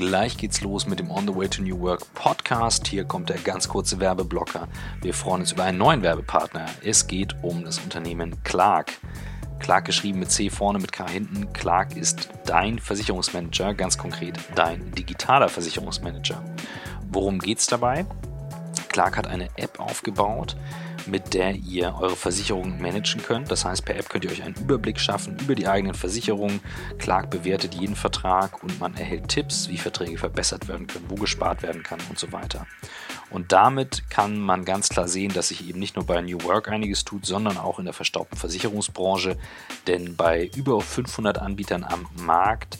Gleich geht's los mit dem On the Way to New Work Podcast. Hier kommt der ganz kurze Werbeblocker. Wir freuen uns über einen neuen Werbepartner. Es geht um das Unternehmen Clark. Clark geschrieben mit C vorne, mit K hinten. Clark ist dein Versicherungsmanager, ganz konkret dein digitaler Versicherungsmanager. Worum geht's dabei? Clark hat eine App aufgebaut, mit der ihr eure Versicherungen managen könnt. Das heißt, per App könnt ihr euch einen Überblick schaffen über die eigenen Versicherungen. Clark bewertet jeden Vertrag und man erhält Tipps, wie Verträge verbessert werden können, wo gespart werden kann und so weiter. Und damit kann man ganz klar sehen, dass sich eben nicht nur bei New Work einiges tut, sondern auch in der verstaubten Versicherungsbranche. Denn bei über 500 Anbietern am Markt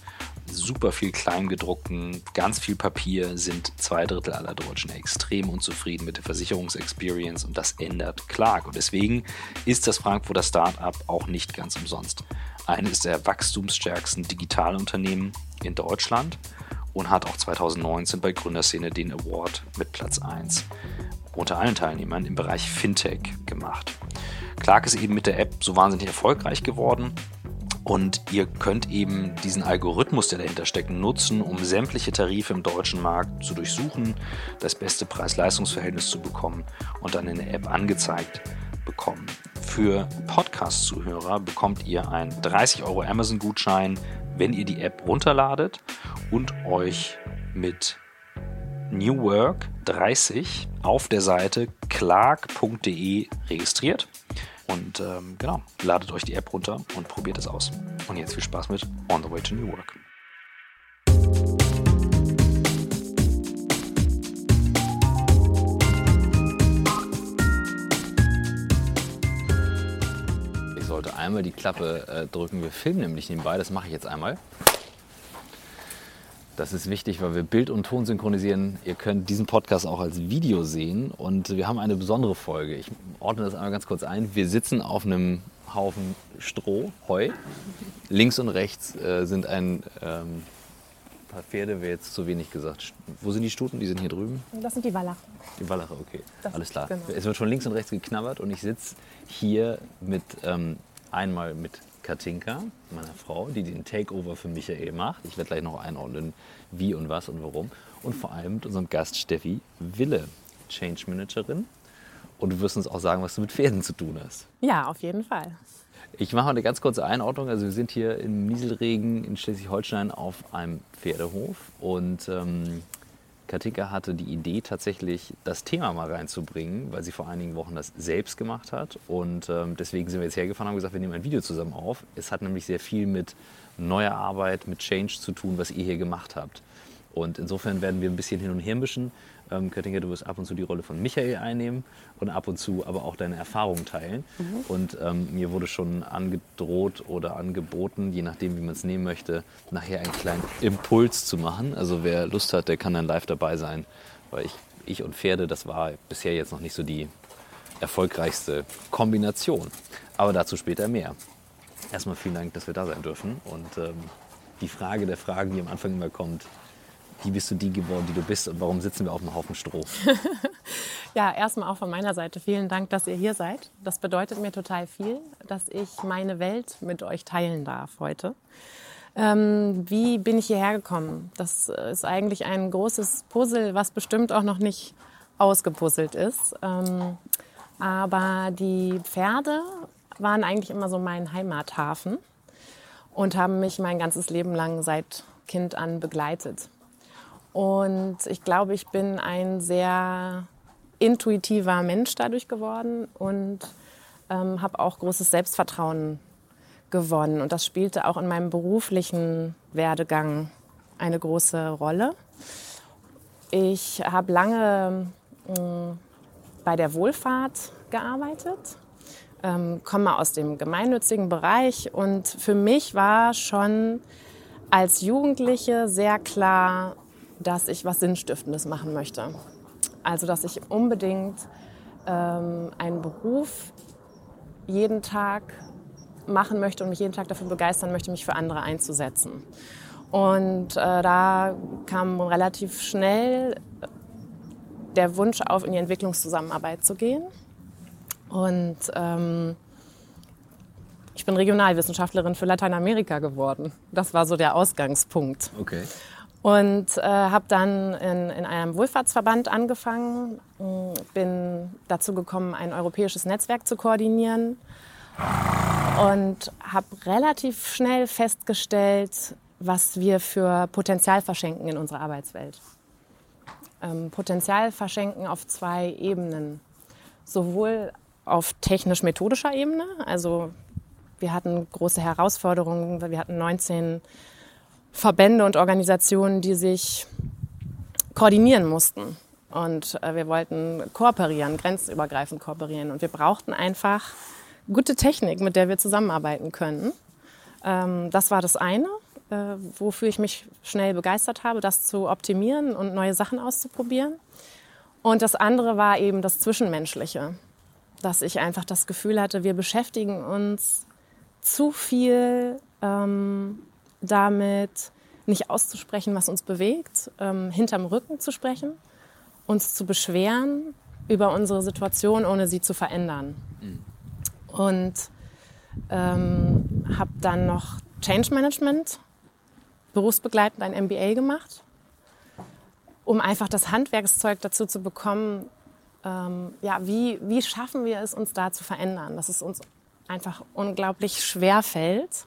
super viel Kleingedruckten, ganz viel Papier, sind zwei Drittel aller Deutschen extrem unzufrieden mit der Versicherungsexperience und das ändert Clark. Und deswegen ist das Frankfurter Startup auch nicht ganz umsonst. Eines der wachstumsstärksten Digitalunternehmen in Deutschland und hat auch 2019 bei Gründerszene den Award mit Platz 1 unter allen Teilnehmern im Bereich Fintech gemacht. Clark ist eben mit der App so wahnsinnig erfolgreich geworden und ihr könnt eben diesen Algorithmus, der dahinter steckt, nutzen, um sämtliche Tarife im deutschen Markt zu durchsuchen, das beste Preis-Leistungs-Verhältnis zu bekommen und dann in der App angezeigt bekommen. Für Podcast-Zuhörer bekommt ihr einen 30 Euro Amazon-Gutschein, wenn ihr die App runterladet und euch mit New Work 30 auf der Seite clark.de registriert. Und ähm, genau, ladet euch die App runter und probiert es aus. Und jetzt viel Spaß mit On the Way to New Work. Ich sollte einmal die Klappe äh, drücken. Wir filmen nämlich nebenbei. Das mache ich jetzt einmal. Das ist wichtig, weil wir Bild und Ton synchronisieren. Ihr könnt diesen Podcast auch als Video sehen und wir haben eine besondere Folge. Ich ordne das einmal ganz kurz ein. Wir sitzen auf einem Haufen Stroh, Heu. Links und rechts äh, sind ein ähm, paar Pferde, wäre jetzt zu wenig gesagt. Wo sind die Stuten? Die sind hier drüben? Das sind die Wallache. Die Wallache, okay. Das- Alles klar. genau. Es wird schon links und rechts geknabbert und ich sitze hier mit ähm, einmal mit Katinka, meiner Frau, die den Takeover für Michael macht. Ich werde gleich noch einordnen, wie und was und warum. Und vor allem mit unserem Gast Steffi Wille, Change Managerin. Und du wirst uns auch sagen, was du mit Pferden zu tun hast. Ja, auf jeden Fall. Ich mache mal eine ganz kurze Einordnung. Also wir sind hier im Nieselregen in Schleswig-Holstein auf einem Pferdehof und ähm, Katinka hatte die Idee tatsächlich das Thema mal reinzubringen, weil sie vor einigen Wochen das selbst gemacht hat und ähm, deswegen sind wir jetzt hergefahren und haben gesagt, wir nehmen ein Video zusammen auf. Es hat nämlich sehr viel mit neuer Arbeit, mit Change zu tun, was ihr hier gemacht habt. Und insofern werden wir ein bisschen hin und her mischen. Ähm, Katinka, du wirst ab und zu die Rolle von Michael einnehmen und ab und zu aber auch deine Erfahrungen teilen. Und ähm, mir wurde schon angedroht oder angeboten, je nachdem, wie man es nehmen möchte, nachher einen kleinen Impuls zu machen. Also wer Lust hat, der kann dann live dabei sein. Weil ich, ich und Pferde, das war bisher jetzt noch nicht so die erfolgreichste Kombination. Aber dazu später mehr. Erstmal vielen Dank, dass wir da sein dürfen. Und ähm, die Frage der Fragen, die am Anfang immer kommt, wie bist du die geworden, die du bist und warum sitzen wir auf einem Haufen Stroh? Ja, erstmal auch von meiner Seite vielen Dank, dass ihr hier seid. Das bedeutet mir total viel, dass ich meine Welt mit euch teilen darf heute. Ähm, wie bin ich hierher gekommen? Das ist eigentlich ein großes Puzzle, was bestimmt auch noch nicht ausgepuzzelt ist. Ähm, aber die Pferde waren eigentlich immer so mein Heimathafen und haben mich mein ganzes Leben lang seit Kind an begleitet. Und ich glaube, ich bin ein sehr intuitiver Mensch dadurch geworden und ähm, habe auch großes Selbstvertrauen gewonnen. Und das spielte auch in meinem beruflichen Werdegang eine große Rolle. Ich habe lange mh, bei der Wohlfahrt gearbeitet, ähm, komme aus dem gemeinnützigen Bereich und für mich war schon als Jugendliche sehr klar, dass ich was Sinnstiftendes machen möchte. Also, dass ich unbedingt ähm, einen Beruf jeden Tag machen möchte und mich jeden Tag dafür begeistern möchte, mich für andere einzusetzen. Und äh, da kam relativ schnell der Wunsch auf, in die Entwicklungszusammenarbeit zu gehen. Und ähm, ich bin Regionalwissenschaftlerin für Lateinamerika geworden. Das war so der Ausgangspunkt. Okay. Und äh, habe dann in, in einem Wohlfahrtsverband angefangen, bin dazu gekommen, ein europäisches Netzwerk zu koordinieren und habe relativ schnell festgestellt, was wir für Potenzial verschenken in unserer Arbeitswelt. Ähm, Potenzial verschenken auf zwei Ebenen. Sowohl auf technisch-methodischer Ebene, also wir hatten große Herausforderungen, wir hatten 19 Verbände und Organisationen, die sich koordinieren mussten. Und äh, wir wollten kooperieren, grenzübergreifend kooperieren. Und wir brauchten einfach gute Technik, mit der wir zusammenarbeiten können. Ähm, das war das eine, äh, wofür ich mich schnell begeistert habe, das zu optimieren und neue Sachen auszuprobieren. Und das andere war eben das Zwischenmenschliche, dass ich einfach das Gefühl hatte, wir beschäftigen uns zu viel ähm, damit, nicht auszusprechen, was uns bewegt, ähm, hinterm Rücken zu sprechen, uns zu beschweren über unsere Situation, ohne sie zu verändern. Mhm. Und ähm, habe dann noch Change Management, berufsbegleitend ein MBA gemacht, um einfach das Handwerkszeug dazu zu bekommen, ähm, ja, wie, wie schaffen wir es, uns da zu verändern, dass es uns einfach unglaublich schwer fällt,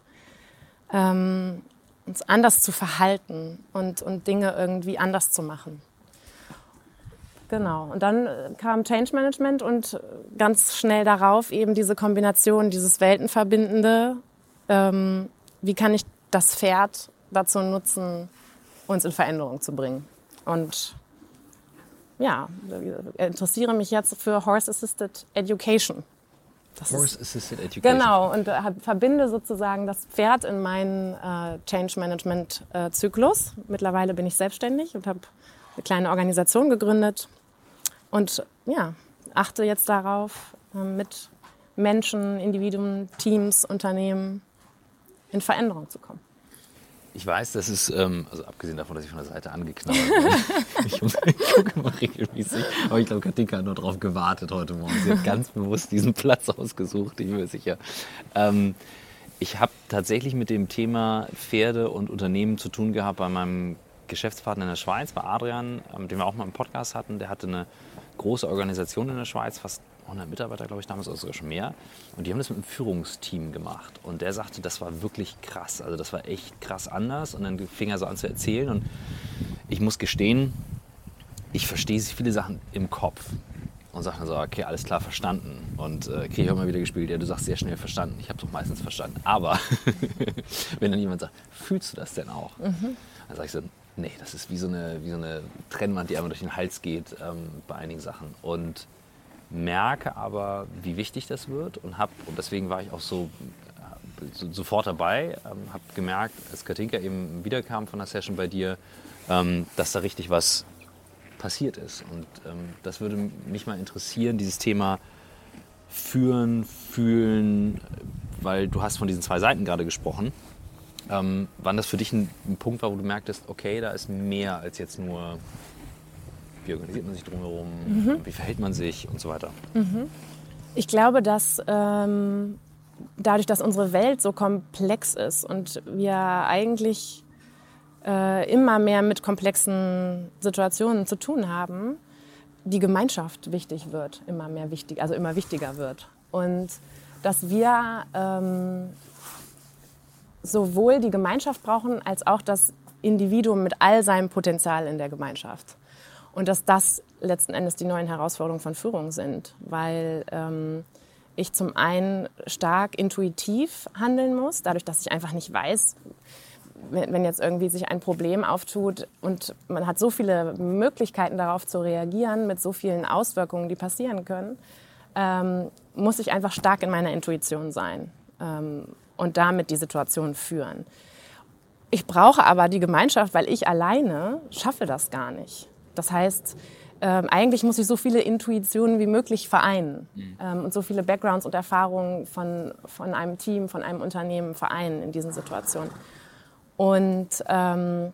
ähm, uns anders zu verhalten und, und Dinge irgendwie anders zu machen. Genau. Und dann äh, kam Change Management und ganz schnell darauf eben diese Kombination, dieses Weltenverbindende. Ähm, wie kann ich das Pferd dazu nutzen, uns in Veränderung zu bringen? Und ja, interessiere mich jetzt für Horse Assisted Education. Das Horse Assisted Education. Genau, und äh, verbinde sozusagen das Pferd in meinen äh, Change Management äh, Zyklus. Mittlerweile bin ich selbstständig und habe eine kleine Organisation gegründet und ja, achte jetzt darauf, äh, mit Menschen, Individuen, Teams, Unternehmen in Veränderung zu kommen. Ich weiß, das ist, ähm, also abgesehen davon, dass ich von der Seite angeknabbert bin, ich, ich gucke mal regelmäßig, aber ich glaube, Katinka hat nur darauf gewartet heute Morgen. Sie hat ganz bewusst diesen Platz ausgesucht, ich bin mir sicher. Ähm, ich habe tatsächlich mit dem Thema Pferde und Unternehmen zu tun gehabt bei meinem Geschäftspartner in der Schweiz, bei Adrian, ähm, den wir auch mal im Podcast hatten. Der hatte eine große Organisation in der Schweiz, fast 100 Mitarbeiter, glaube ich, damals oder sogar schon mehr. Und die haben das mit einem Führungsteam gemacht. Und der sagte, das war wirklich krass. Also das war echt krass anders. Und dann fing er so an zu erzählen. Und ich muss gestehen, ich verstehe viele Sachen im Kopf. Und sage dann so, okay, alles klar, verstanden. Und äh, kriege ich auch mal wieder gespielt, ja, du sagst sehr schnell verstanden. Ich habe es auch meistens verstanden. Aber wenn dann jemand sagt, fühlst du das denn auch? Mhm. Dann sage ich so, nee, das ist wie so eine, wie so eine Trennwand, die einmal durch den Hals geht ähm, bei einigen Sachen. Und merke aber, wie wichtig das wird und habe, und deswegen war ich auch so, so sofort dabei, ähm, habe gemerkt, als Katinka eben wiederkam von der Session bei dir, ähm, dass da richtig was passiert ist. Und ähm, das würde mich mal interessieren, dieses Thema führen, fühlen, weil du hast von diesen zwei Seiten gerade gesprochen. Ähm, wann das für dich ein, ein Punkt war, wo du merktest, okay, da ist mehr als jetzt nur wie organisiert man sich drumherum? Mhm. Wie verhält man sich und so weiter? Mhm. Ich glaube, dass ähm, dadurch, dass unsere Welt so komplex ist und wir eigentlich äh, immer mehr mit komplexen Situationen zu tun haben, die Gemeinschaft wichtig wird, immer mehr wichtig, also immer wichtiger wird. Und dass wir ähm, sowohl die Gemeinschaft brauchen als auch das Individuum mit all seinem Potenzial in der Gemeinschaft. Und dass das letzten Endes die neuen Herausforderungen von Führung sind, weil ähm, ich zum einen stark intuitiv handeln muss, dadurch, dass ich einfach nicht weiß, wenn jetzt irgendwie sich ein Problem auftut und man hat so viele Möglichkeiten darauf zu reagieren mit so vielen Auswirkungen, die passieren können, ähm, muss ich einfach stark in meiner Intuition sein ähm, und damit die Situation führen. Ich brauche aber die Gemeinschaft, weil ich alleine schaffe das gar nicht. Das heißt, ähm, eigentlich muss ich so viele Intuitionen wie möglich vereinen mhm. ähm, und so viele Backgrounds und Erfahrungen von, von einem Team, von einem Unternehmen vereinen in diesen Situationen. Und, ähm,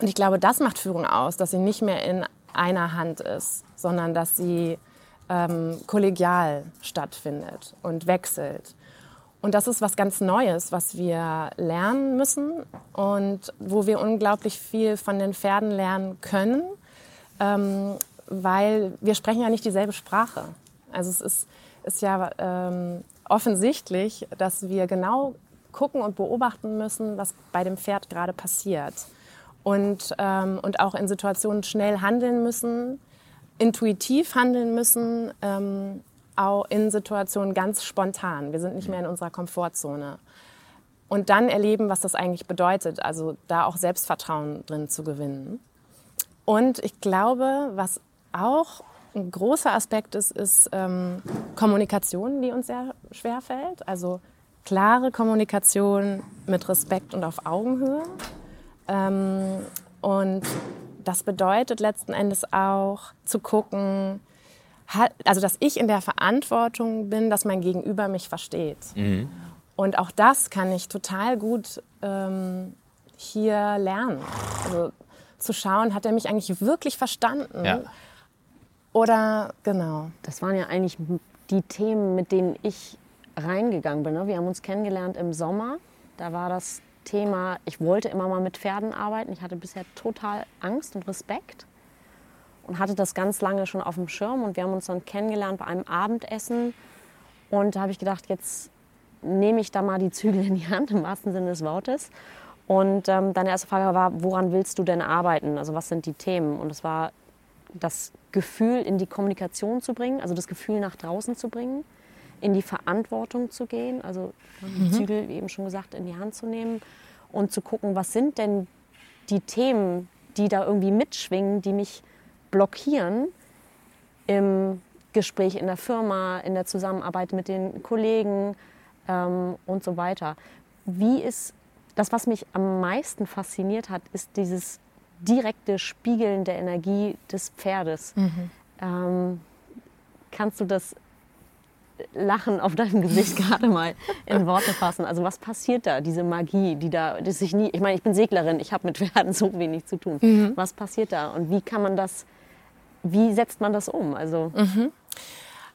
und ich glaube, das macht Führung aus, dass sie nicht mehr in einer Hand ist, sondern dass sie ähm, kollegial stattfindet und wechselt. Und das ist was ganz Neues, was wir lernen müssen und wo wir unglaublich viel von den Pferden lernen können, ähm, weil wir sprechen ja nicht dieselbe Sprache. Also es ist, ist ja ähm, offensichtlich, dass wir genau gucken und beobachten müssen, was bei dem Pferd gerade passiert. Und, ähm, und auch in Situationen schnell handeln müssen, intuitiv handeln müssen, ähm, auch in Situationen ganz spontan. Wir sind nicht mehr in unserer Komfortzone. Und dann erleben, was das eigentlich bedeutet, also da auch Selbstvertrauen drin zu gewinnen. Und ich glaube, was auch ein großer Aspekt ist, ist ähm, Kommunikation, die uns sehr schwer fällt. Also klare Kommunikation mit Respekt und auf Augenhöhe. Ähm, und das bedeutet letzten Endes auch zu gucken, also dass ich in der Verantwortung bin, dass mein Gegenüber mich versteht. Mhm. Und auch das kann ich total gut ähm, hier lernen. Also zu schauen, hat er mich eigentlich wirklich verstanden? Ja. Oder genau. Das waren ja eigentlich die Themen, mit denen ich reingegangen bin. Ne? Wir haben uns kennengelernt im Sommer. Da war das Thema, ich wollte immer mal mit Pferden arbeiten. Ich hatte bisher total Angst und Respekt und hatte das ganz lange schon auf dem Schirm. Und wir haben uns dann kennengelernt bei einem Abendessen. Und da habe ich gedacht, jetzt nehme ich da mal die Zügel in die Hand, im wahrsten Sinne des Wortes. Und ähm, deine erste Frage war, woran willst du denn arbeiten? Also was sind die Themen? Und es war das Gefühl in die Kommunikation zu bringen, also das Gefühl nach draußen zu bringen, in die Verantwortung zu gehen, also die mhm. Zügel, wie eben schon gesagt, in die Hand zu nehmen und zu gucken, was sind denn die Themen, die da irgendwie mitschwingen, die mich blockieren im Gespräch in der Firma, in der Zusammenarbeit mit den Kollegen ähm, und so weiter. Wie ist das, was mich am meisten fasziniert hat, ist dieses direkte Spiegeln der Energie des Pferdes. Mhm. Ähm, kannst du das Lachen auf deinem Gesicht gerade mal in Worte fassen. Also was passiert da, diese Magie, die da, die sich nie, ich meine, ich bin Seglerin, ich habe mit Pferden so wenig zu tun. Mhm. Was passiert da und wie kann man das wie setzt man das um? Also, mhm.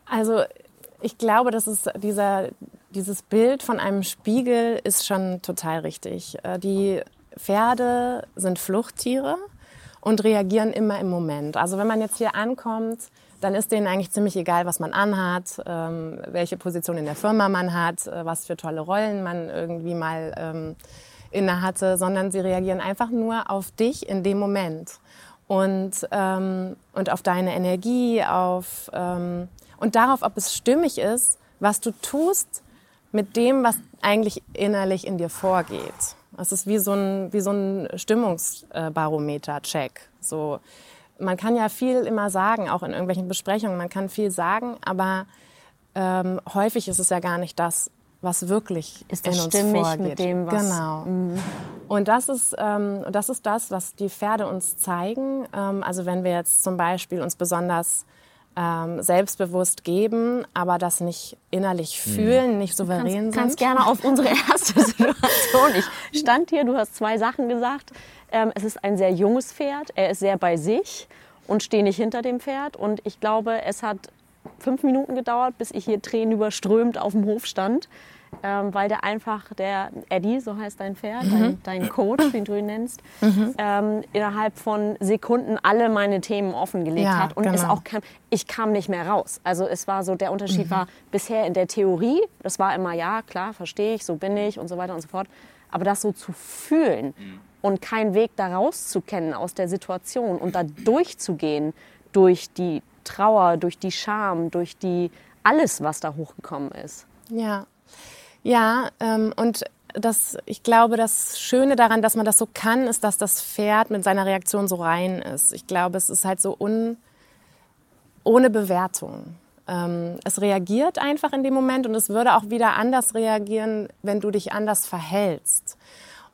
also ich glaube, dass es dieser, dieses Bild von einem Spiegel ist schon total richtig. Äh, die Pferde sind Fluchttiere und reagieren immer im Moment. Also wenn man jetzt hier ankommt, dann ist denen eigentlich ziemlich egal, was man anhat, ähm, welche Position in der Firma man hat, äh, was für tolle Rollen man irgendwie mal ähm, inne hatte, sondern sie reagieren einfach nur auf dich in dem Moment und, ähm, und auf deine Energie, auf, ähm, und darauf, ob es stimmig ist, was du tust mit dem, was eigentlich innerlich in dir vorgeht. Das ist wie so ein, wie so ein Stimmungsbarometer-Check. So, man kann ja viel immer sagen, auch in irgendwelchen Besprechungen, man kann viel sagen, aber ähm, häufig ist es ja gar nicht das, was wirklich ist das in uns stimmig vorgeht. mit dem, was... Genau. Mhm. Und das ist, ähm, das ist das, was die Pferde uns zeigen. Ähm, also wenn wir jetzt zum Beispiel uns besonders ähm, selbstbewusst geben, aber das nicht innerlich mhm. fühlen, mhm. nicht souverän du kannst, sind. kannst gerne auf unsere erste Situation. Ich stand hier, du hast zwei Sachen gesagt. Ähm, es ist ein sehr junges Pferd, er ist sehr bei sich und stehe nicht hinter dem Pferd. Und ich glaube, es hat fünf Minuten gedauert, bis ich hier Tränen überströmt auf dem Hof stand. Ähm, weil der einfach, der Eddie, so heißt dein Pferd, mhm. dein, dein, Coach, den du ihn nennst, mhm. ähm, innerhalb von Sekunden alle meine Themen offengelegt ja, hat. Und genau. es auch kam, ich kam nicht mehr raus. Also es war so, der Unterschied mhm. war bisher in der Theorie, das war immer, ja, klar, verstehe ich, so bin ich und so weiter und so fort. Aber das so zu fühlen mhm. und keinen Weg da rauszukennen aus der Situation und da durchzugehen durch die Trauer, durch die Scham, durch die alles, was da hochgekommen ist. Ja, ja, ähm, und das, ich glaube, das Schöne daran, dass man das so kann, ist, dass das Pferd mit seiner Reaktion so rein ist. Ich glaube, es ist halt so un, ohne Bewertung. Ähm, es reagiert einfach in dem Moment und es würde auch wieder anders reagieren, wenn du dich anders verhältst.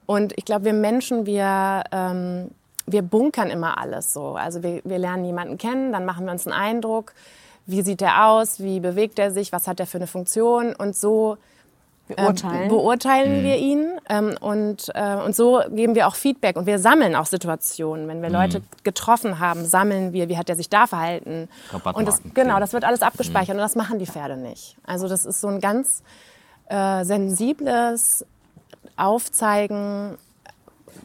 Und ich glaube, wir Menschen, wir, ähm, wir bunkern immer alles so. Also wir, wir lernen jemanden kennen, dann machen wir uns einen Eindruck, wie sieht er aus, wie bewegt er sich, was hat er für eine Funktion und so beurteilen, ähm, beurteilen mhm. wir ihn ähm, und, äh, und so geben wir auch Feedback und wir sammeln auch Situationen. Wenn wir mhm. Leute getroffen haben, sammeln wir, wie hat er sich da verhalten. Und das, genau, das wird alles abgespeichert mhm. und das machen die Pferde nicht. Also das ist so ein ganz äh, sensibles Aufzeigen,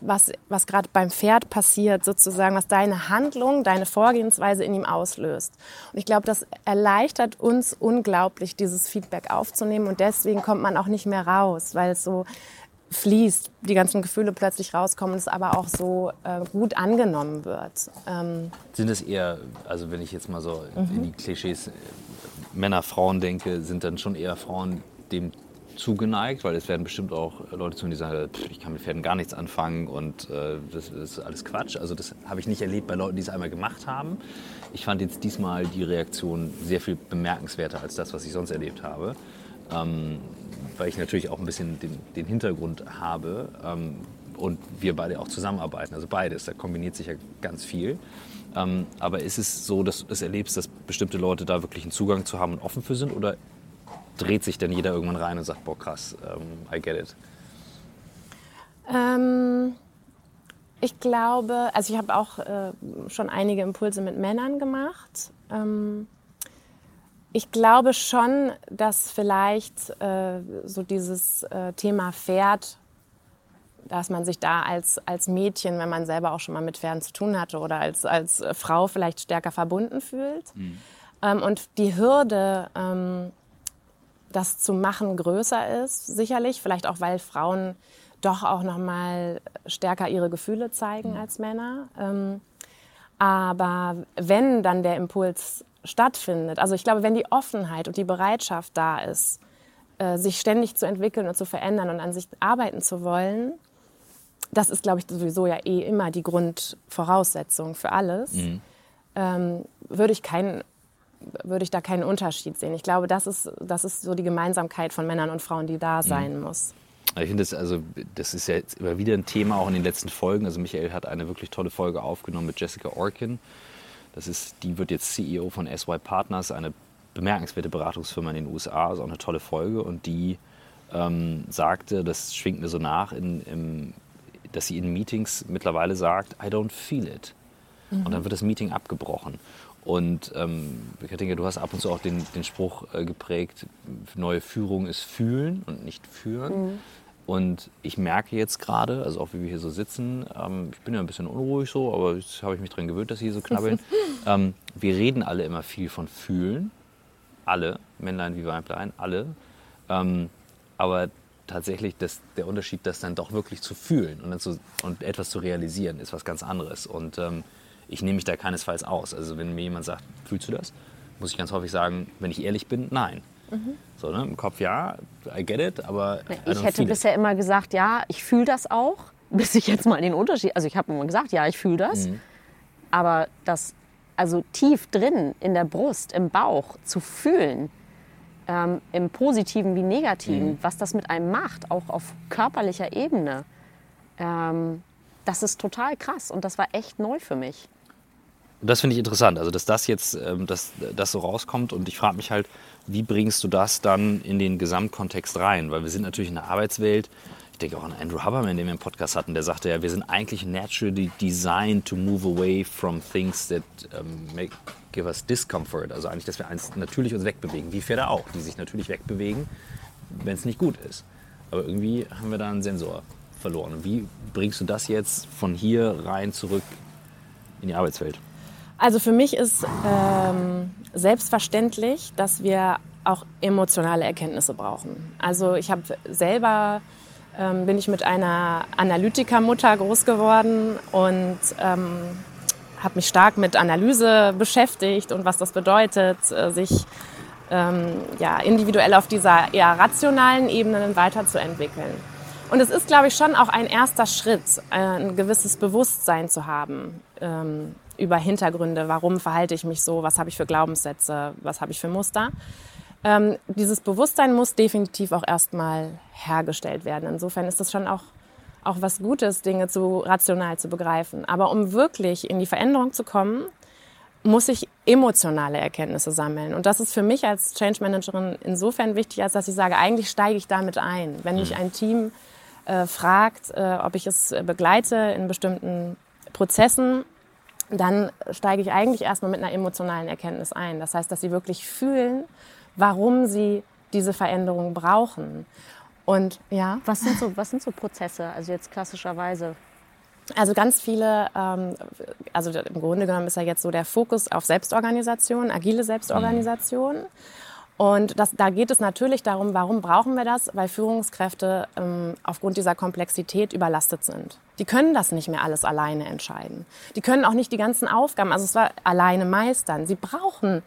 was, was gerade beim Pferd passiert, sozusagen, was deine Handlung, deine Vorgehensweise in ihm auslöst. Und ich glaube, das erleichtert uns unglaublich, dieses Feedback aufzunehmen. Und deswegen kommt man auch nicht mehr raus, weil es so fließt, die ganzen Gefühle plötzlich rauskommen und es aber auch so äh, gut angenommen wird. Ähm sind es eher, also wenn ich jetzt mal so mhm. in die Klischees äh, Männer, Frauen denke, sind dann schon eher Frauen dem zugeneigt, weil es werden bestimmt auch Leute zu, die sagen, ich kann mit Pferden gar nichts anfangen und äh, das, das, ist alles Quatsch. Also das habe ich nicht erlebt bei Leuten, die es einmal gemacht haben. Ich fand jetzt diesmal die Reaktion sehr viel bemerkenswerter als das, was ich sonst erlebt habe. Ähm, weil ich natürlich auch ein bisschen den, den Hintergrund habe ähm, und wir beide auch zusammenarbeiten, also beides, da kombiniert sich ja ganz viel. Ähm, aber ist es so, dass du es erlebst, dass bestimmte Leute da wirklich einen Zugang zu haben und offen für sind oder dreht sich denn jeder irgendwann rein und sagt, boah krass, ähm, I get it? Ähm, ich glaube, also ich habe auch äh, schon einige Impulse mit Männern gemacht. Ähm, ich glaube schon, dass vielleicht äh, so dieses äh, Thema Pferd, dass man sich da als, als Mädchen, wenn man selber auch schon mal mit Pferden zu tun hatte oder als, als Frau vielleicht stärker verbunden fühlt. Mhm. Ähm, und die Hürde, ähm, das zu machen, größer ist, sicherlich. Vielleicht auch, weil Frauen doch auch noch mal stärker ihre Gefühle zeigen mhm. als Männer. Ähm, aber wenn dann der Impuls stattfindet, also ich glaube, wenn die Offenheit und die Bereitschaft da ist, äh, sich ständig zu entwickeln und zu verändern und an sich arbeiten zu wollen, das ist, glaube ich, sowieso ja eh immer die Grundvoraussetzung für alles, mhm. ähm, würde ich keinen würde ich da keinen Unterschied sehen. Ich glaube, das ist, das ist so die Gemeinsamkeit von Männern und Frauen, die da mhm. sein mhm. muss. Ich finde das, also, das ist ja jetzt immer wieder ein Thema, auch in den letzten Folgen. Also Michael hat eine wirklich tolle Folge aufgenommen mit Jessica Orkin. Das ist, die wird jetzt CEO von SY Partners, eine bemerkenswerte Beratungsfirma in den USA. Also auch eine tolle Folge. Und die ähm, sagte, das schwingt mir so nach, in, im, dass sie in Meetings mittlerweile sagt, I don't feel it. Mhm. Und dann wird das Meeting abgebrochen. Und ähm, Kettinger, du hast ab und zu auch den, den Spruch äh, geprägt, neue Führung ist fühlen und nicht führen. Mhm. Und ich merke jetzt gerade, also auch wie wir hier so sitzen, ähm, ich bin ja ein bisschen unruhig so, aber jetzt habe ich mich daran gewöhnt, dass sie hier so knabbeln. ähm, wir reden alle immer viel von fühlen. Alle, Männlein wie Weiblein, alle. Ähm, aber tatsächlich das, der Unterschied, das dann doch wirklich zu fühlen und, zu, und etwas zu realisieren, ist was ganz anderes. Und ähm, ich nehme mich da keinesfalls aus. Also wenn mir jemand sagt, fühlst du das? Muss ich ganz häufig sagen, wenn ich ehrlich bin, nein. Mhm. So, ne? Im Kopf ja, I get it, aber. Ich hätte bisher immer gesagt, ja, ich fühle das auch, bis ich jetzt mal den Unterschied. Also ich habe immer gesagt, ja, ich fühle das. Mhm. Aber das, also tief drin in der Brust, im Bauch zu fühlen, ähm, im Positiven wie Negativen, mhm. was das mit einem macht, auch auf körperlicher Ebene, ähm, das ist total krass und das war echt neu für mich. Das finde ich interessant, also dass das jetzt ähm, dass, das so rauskommt und ich frage mich halt, wie bringst du das dann in den Gesamtkontext rein? Weil wir sind natürlich in der Arbeitswelt, ich denke auch an Andrew Haberman, den wir im Podcast hatten, der sagte ja, wir sind eigentlich naturally designed to move away from things that um, make, give us discomfort. Also eigentlich, dass wir eins natürlich uns wegbewegen, wie Pferde auch, die sich natürlich wegbewegen, wenn es nicht gut ist. Aber irgendwie haben wir da einen Sensor verloren. Wie bringst du das jetzt von hier rein zurück in die Arbeitswelt? Also für mich ist ähm, selbstverständlich, dass wir auch emotionale Erkenntnisse brauchen. Also ich habe selber ähm, bin ich mit einer Analytikermutter groß geworden und ähm, habe mich stark mit Analyse beschäftigt und was das bedeutet, äh, sich ähm, ja, individuell auf dieser eher rationalen Ebene weiterzuentwickeln. Und es ist, glaube ich, schon auch ein erster Schritt, ein gewisses Bewusstsein zu haben ähm, über Hintergründe. Warum verhalte ich mich so? Was habe ich für Glaubenssätze? Was habe ich für Muster? Ähm, dieses Bewusstsein muss definitiv auch erstmal hergestellt werden. Insofern ist das schon auch, auch was Gutes, Dinge zu rational zu begreifen. Aber um wirklich in die Veränderung zu kommen, muss ich emotionale Erkenntnisse sammeln. Und das ist für mich als Change Managerin insofern wichtig, als dass ich sage, eigentlich steige ich damit ein. Wenn mich mhm. ein Team äh, fragt, äh, ob ich es begleite in bestimmten Prozessen, dann steige ich eigentlich erstmal mit einer emotionalen Erkenntnis ein. Das heißt, dass sie wirklich fühlen, warum sie diese Veränderung brauchen. Und ja. Was sind so, was sind so Prozesse, also jetzt klassischerweise? Also ganz viele, ähm, also im Grunde genommen ist ja jetzt so der Fokus auf Selbstorganisation, agile Selbstorganisation. Mhm. Und das, da geht es natürlich darum, warum brauchen wir das? Weil Führungskräfte ähm, aufgrund dieser Komplexität überlastet sind. Die können das nicht mehr alles alleine entscheiden. Die können auch nicht die ganzen Aufgaben, also es war alleine meistern. Sie brauchen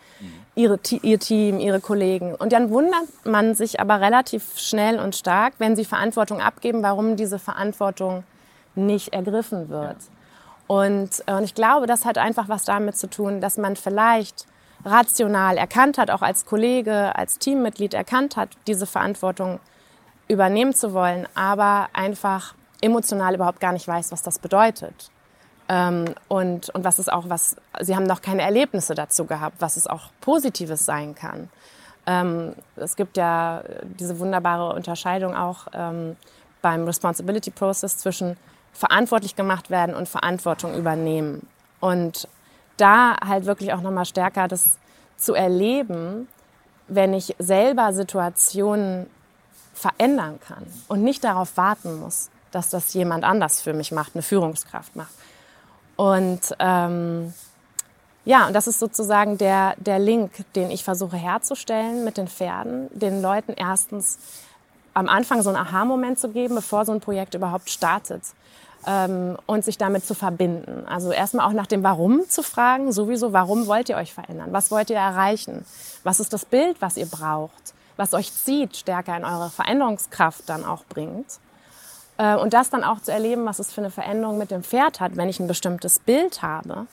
ihre, ihr Team, ihre Kollegen. Und dann wundert man sich aber relativ schnell und stark, wenn sie Verantwortung abgeben, warum diese Verantwortung nicht ergriffen wird. Und, äh, und ich glaube, das hat einfach was damit zu tun, dass man vielleicht rational erkannt hat, auch als Kollege, als Teammitglied erkannt hat, diese Verantwortung übernehmen zu wollen, aber einfach emotional überhaupt gar nicht weiß, was das bedeutet. Ähm, und, und was es auch, was, sie haben noch keine Erlebnisse dazu gehabt, was es auch Positives sein kann. Ähm, es gibt ja diese wunderbare Unterscheidung auch ähm, beim Responsibility Process zwischen verantwortlich gemacht werden und Verantwortung übernehmen. Und da halt wirklich auch nochmal stärker das zu erleben, wenn ich selber Situationen verändern kann und nicht darauf warten muss, dass das jemand anders für mich macht, eine Führungskraft macht. Und ähm, ja, und das ist sozusagen der, der Link, den ich versuche herzustellen mit den Pferden, den Leuten erstens am Anfang so einen Aha-Moment zu geben, bevor so ein Projekt überhaupt startet ähm, und sich damit zu verbinden. Also erstmal auch nach dem Warum zu fragen, sowieso, warum wollt ihr euch verändern? Was wollt ihr erreichen? Was ist das Bild, was ihr braucht? Was euch zieht, stärker in eure Veränderungskraft dann auch bringt? Äh, und das dann auch zu erleben, was es für eine Veränderung mit dem Pferd hat, wenn ich ein bestimmtes Bild habe,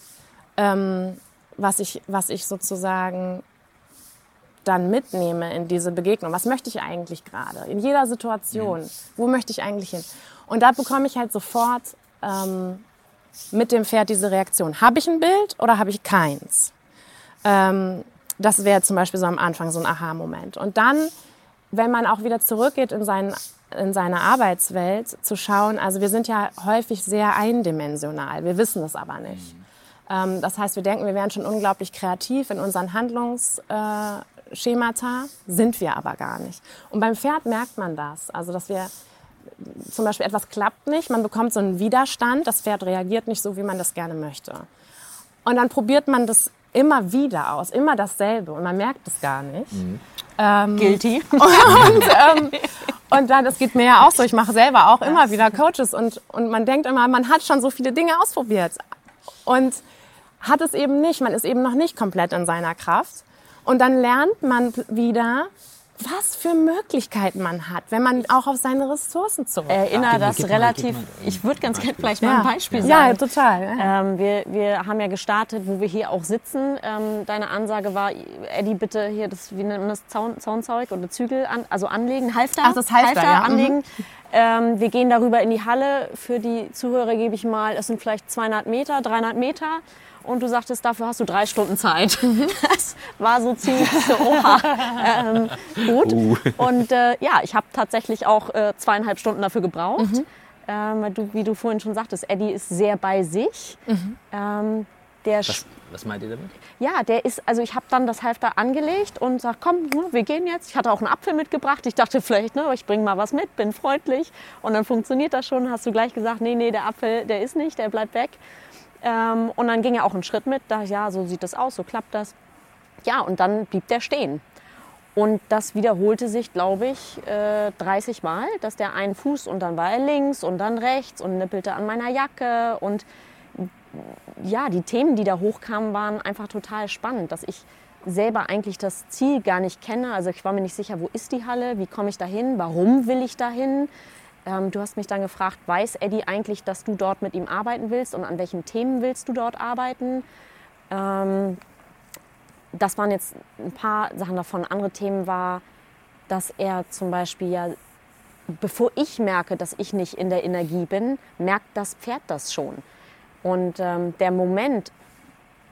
ähm, was, ich, was ich sozusagen dann mitnehme in diese Begegnung. Was möchte ich eigentlich gerade? In jeder Situation. Mhm. Wo möchte ich eigentlich hin? Und da bekomme ich halt sofort ähm, mit dem Pferd diese Reaktion. Habe ich ein Bild oder habe ich keins? Ähm, das wäre zum Beispiel so am Anfang so ein Aha-Moment. Und dann, wenn man auch wieder zurückgeht in, seinen, in seine Arbeitswelt, zu schauen, also wir sind ja häufig sehr eindimensional, wir wissen es aber nicht. Ähm, das heißt, wir denken, wir wären schon unglaublich kreativ in unseren Handlungsschemata, äh, sind wir aber gar nicht. Und beim Pferd merkt man das, also dass wir zum Beispiel etwas klappt nicht, man bekommt so einen Widerstand, das Pferd reagiert nicht so, wie man das gerne möchte. Und dann probiert man das immer wieder aus, immer dasselbe und man merkt es gar nicht. Mhm. Ähm, Guilty. Und, ähm, und dann, das geht mir ja auch so, ich mache selber auch immer wieder Coaches und, und man denkt immer, man hat schon so viele Dinge ausprobiert und hat es eben nicht, man ist eben noch nicht komplett in seiner Kraft. Und dann lernt man wieder, was für Möglichkeiten man hat, wenn man auch auf seine Ressourcen zurückgreift. Erinnere das relativ, mal, ich würde ganz gerne vielleicht mal ein Beispiel sagen. Ja, total. Ja. Ähm, wir, wir haben ja gestartet, wo wir hier auch sitzen. Ähm, deine Ansage war, Eddie, bitte hier das, wie nennt man das, Zaun, Zaunzeug oder Zügel, an, also anlegen, Halfter, Ach, das Halfter, Halfter ja. anlegen. Mhm. Ähm, wir gehen darüber in die Halle. Für die Zuhörer gebe ich mal, es sind vielleicht 200 Meter, 300 Meter und du sagtest, dafür hast du drei Stunden Zeit. Das war so ziemlich so, oha, ähm, gut. Uh. Und äh, ja, ich habe tatsächlich auch äh, zweieinhalb Stunden dafür gebraucht. Mhm. Ähm, weil du, wie du vorhin schon sagtest, Eddie ist sehr bei sich. Mhm. Ähm, der was, was meint ihr damit? Ja, der ist, also ich habe dann das Halfter angelegt und sag, komm, wir gehen jetzt. Ich hatte auch einen Apfel mitgebracht. Ich dachte vielleicht, ne, ich bringe mal was mit, bin freundlich. Und dann funktioniert das schon. Hast du gleich gesagt, nee, nee, der Apfel, der ist nicht, der bleibt weg. Ähm, und dann ging er auch einen Schritt mit, dachte, ja, so sieht das aus, so klappt das. Ja, und dann blieb der stehen. Und das wiederholte sich, glaube ich, äh, 30 Mal, dass der einen Fuß und dann war er links und dann rechts und nippelte an meiner Jacke. Und ja, die Themen, die da hochkamen, waren einfach total spannend, dass ich selber eigentlich das Ziel gar nicht kenne. Also ich war mir nicht sicher, wo ist die Halle, wie komme ich da hin, warum will ich da hin. Ähm, du hast mich dann gefragt, weiß Eddie eigentlich, dass du dort mit ihm arbeiten willst und an welchen Themen willst du dort arbeiten? Ähm, das waren jetzt ein paar Sachen davon. Andere Themen war, dass er zum Beispiel ja, bevor ich merke, dass ich nicht in der Energie bin, merkt das Pferd das schon. Und ähm, der Moment,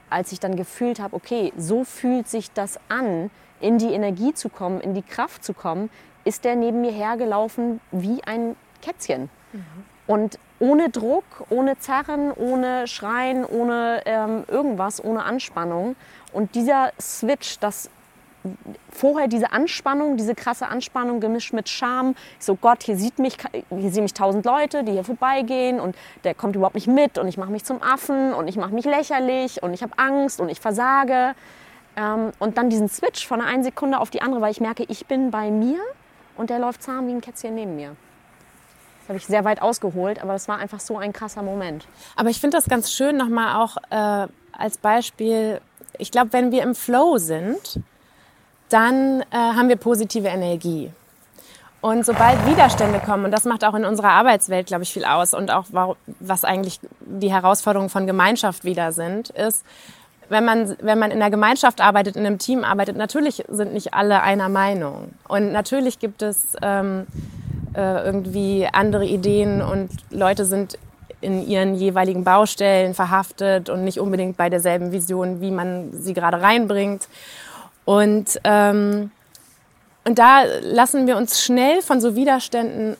als ich dann gefühlt habe, okay, so fühlt sich das an, in die Energie zu kommen, in die Kraft zu kommen, ist der neben mir hergelaufen wie ein Kätzchen. Mhm. Und ohne Druck, ohne Zerren, ohne Schreien, ohne ähm, irgendwas, ohne Anspannung. Und dieser Switch, das vorher diese Anspannung, diese krasse Anspannung gemischt mit Scham. So, Gott, hier sieht mich, hier sehen mich tausend Leute, die hier vorbeigehen und der kommt überhaupt nicht mit und ich mache mich zum Affen und ich mache mich lächerlich und ich habe Angst und ich versage. Ähm, und dann diesen Switch von einer einen Sekunde auf die andere, weil ich merke, ich bin bei mir und der läuft zahm wie ein Kätzchen neben mir. Habe ich sehr weit ausgeholt, aber das war einfach so ein krasser Moment. Aber ich finde das ganz schön nochmal auch äh, als Beispiel. Ich glaube, wenn wir im Flow sind, dann äh, haben wir positive Energie. Und sobald Widerstände kommen, und das macht auch in unserer Arbeitswelt, glaube ich, viel aus, und auch was eigentlich die Herausforderungen von Gemeinschaft wieder sind, ist, wenn man, wenn man in der Gemeinschaft arbeitet, in einem Team arbeitet, natürlich sind nicht alle einer Meinung. Und natürlich gibt es ähm, äh, irgendwie andere Ideen und Leute sind in ihren jeweiligen Baustellen verhaftet und nicht unbedingt bei derselben Vision, wie man sie gerade reinbringt. Und, ähm, und da lassen wir uns schnell von so Widerständen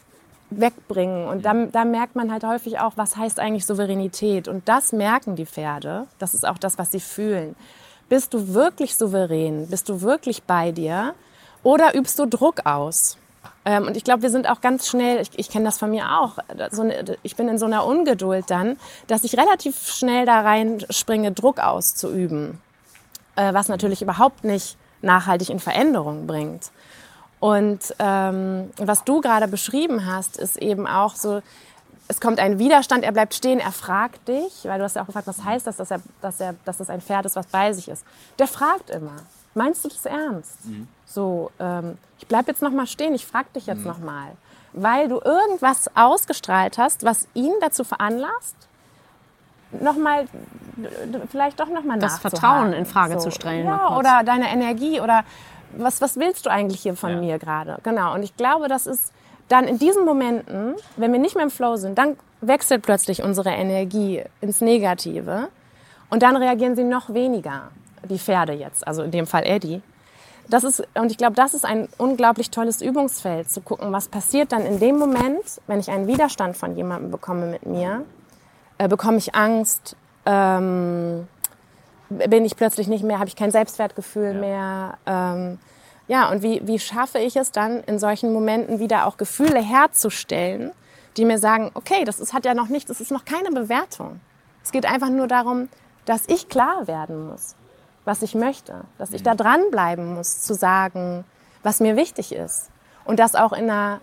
wegbringen. Und da, da merkt man halt häufig auch, was heißt eigentlich Souveränität. Und das merken die Pferde. Das ist auch das, was sie fühlen. Bist du wirklich souverän? Bist du wirklich bei dir? Oder übst du Druck aus? Ähm, und ich glaube, wir sind auch ganz schnell, ich, ich kenne das von mir auch, so eine, ich bin in so einer Ungeduld dann, dass ich relativ schnell da reinspringe, Druck auszuüben, äh, was natürlich überhaupt nicht nachhaltig in Veränderung bringt. Und ähm, was du gerade beschrieben hast, ist eben auch so, es kommt ein Widerstand, er bleibt stehen, er fragt dich, weil du hast ja auch gefragt, was heißt das, dass, er, dass, er, dass das ein Pferd ist, was bei sich ist. Der fragt immer, meinst du das ernst? Mhm. So, ähm, ich bleib jetzt noch mal stehen, ich frage dich jetzt mhm. noch mal, weil du irgendwas ausgestrahlt hast, was ihn dazu veranlasst, noch mal vielleicht doch noch mal das Vertrauen in Frage so. zu stellen. Ja, oder deine Energie oder was was willst du eigentlich hier von ja. mir gerade? Genau. Und ich glaube, das ist dann in diesen Momenten, wenn wir nicht mehr im Flow sind, dann wechselt plötzlich unsere Energie ins Negative und dann reagieren sie noch weniger die Pferde jetzt, also in dem Fall Eddie. Das ist, und ich glaube, das ist ein unglaublich tolles Übungsfeld, zu gucken, was passiert dann in dem Moment, wenn ich einen Widerstand von jemandem bekomme mit mir. Äh, bekomme ich Angst? Ähm, bin ich plötzlich nicht mehr, habe ich kein Selbstwertgefühl ja. mehr? Ähm, ja, und wie, wie schaffe ich es dann, in solchen Momenten wieder auch Gefühle herzustellen, die mir sagen, okay, das ist, hat ja noch nichts, das ist noch keine Bewertung. Es geht einfach nur darum, dass ich klar werden muss was ich möchte. Dass ich da mhm. dranbleiben muss, zu sagen, was mir wichtig ist. Und das auch in einer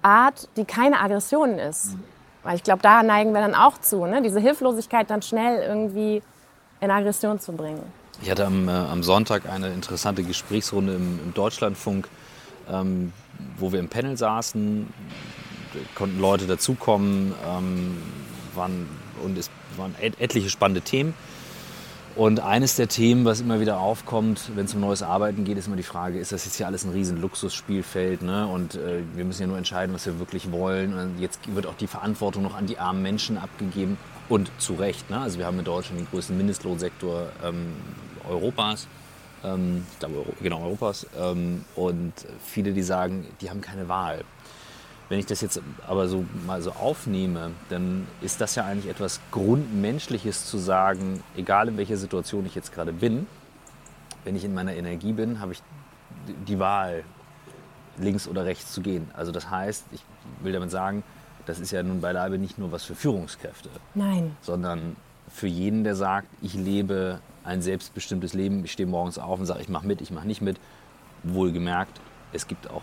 Art, die keine Aggression ist. Mhm. Weil ich glaube, da neigen wir dann auch zu, ne? diese Hilflosigkeit dann schnell irgendwie in Aggression zu bringen. Ich hatte am, äh, am Sonntag eine interessante Gesprächsrunde im, im Deutschlandfunk, ähm, wo wir im Panel saßen, konnten Leute dazukommen, ähm, waren, und es waren et etliche spannende Themen. Und eines der Themen, was immer wieder aufkommt, wenn es um neues Arbeiten geht, ist immer die Frage, ist das jetzt hier alles ein riesen Luxusspielfeld? Ne? Und äh, wir müssen ja nur entscheiden, was wir wirklich wollen. Und jetzt wird auch die Verantwortung noch an die armen Menschen abgegeben. Und zu Recht. Ne? Also wir haben in Deutschland den größten Mindestlohnsektor ähm, Europas. Ähm, ich glaube, genau, Europas. Ähm, und viele, die sagen, die haben keine Wahl. Wenn ich das jetzt aber so mal so aufnehme, dann ist das ja eigentlich etwas Grundmenschliches zu sagen, egal in welcher Situation ich jetzt gerade bin, wenn ich in meiner Energie bin, habe ich die Wahl, links oder rechts zu gehen. Also das heißt, ich will damit sagen, das ist ja nun beileibe nicht nur was für Führungskräfte. Nein. Sondern für jeden, der sagt, ich lebe ein selbstbestimmtes Leben, ich stehe morgens auf und sage, ich mache mit, ich mache nicht mit. Wohlgemerkt, es gibt auch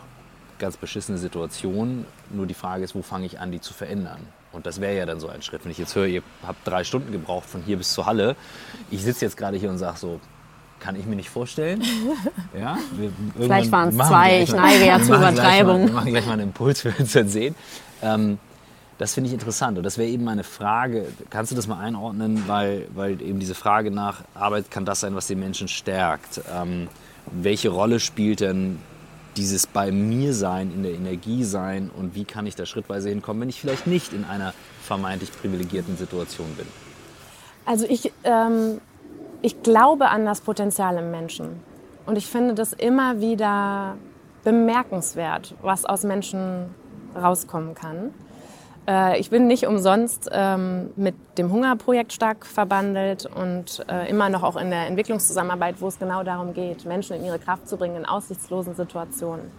ganz beschissene Situation. Nur die Frage ist, wo fange ich an, die zu verändern? Und das wäre ja dann so ein Schritt. Wenn ich jetzt höre, ihr habt drei Stunden gebraucht von hier bis zur Halle. Ich sitze jetzt gerade hier und sage so, kann ich mir nicht vorstellen. Ja, Vielleicht waren es zwei, ich neige ja zur Übertreibung. Mal, wir machen gleich mal einen Impuls für uns dann sehen. Ähm, das finde ich interessant und das wäre eben meine Frage, kannst du das mal einordnen, weil, weil eben diese Frage nach Arbeit kann das sein, was den Menschen stärkt. Ähm, welche Rolle spielt denn dieses bei mir sein, in der Energie sein und wie kann ich da schrittweise hinkommen, wenn ich vielleicht nicht in einer vermeintlich privilegierten Situation bin? Also ich, ähm, ich glaube an das Potenzial im Menschen und ich finde das immer wieder bemerkenswert, was aus Menschen rauskommen kann. Äh, ich bin nicht umsonst ähm, mit dem Hungerprojekt stark verbandelt und äh, immer noch auch in der Entwicklungszusammenarbeit, wo es genau darum geht, Menschen in ihre Kraft zu bringen in aussichtslosen Situationen.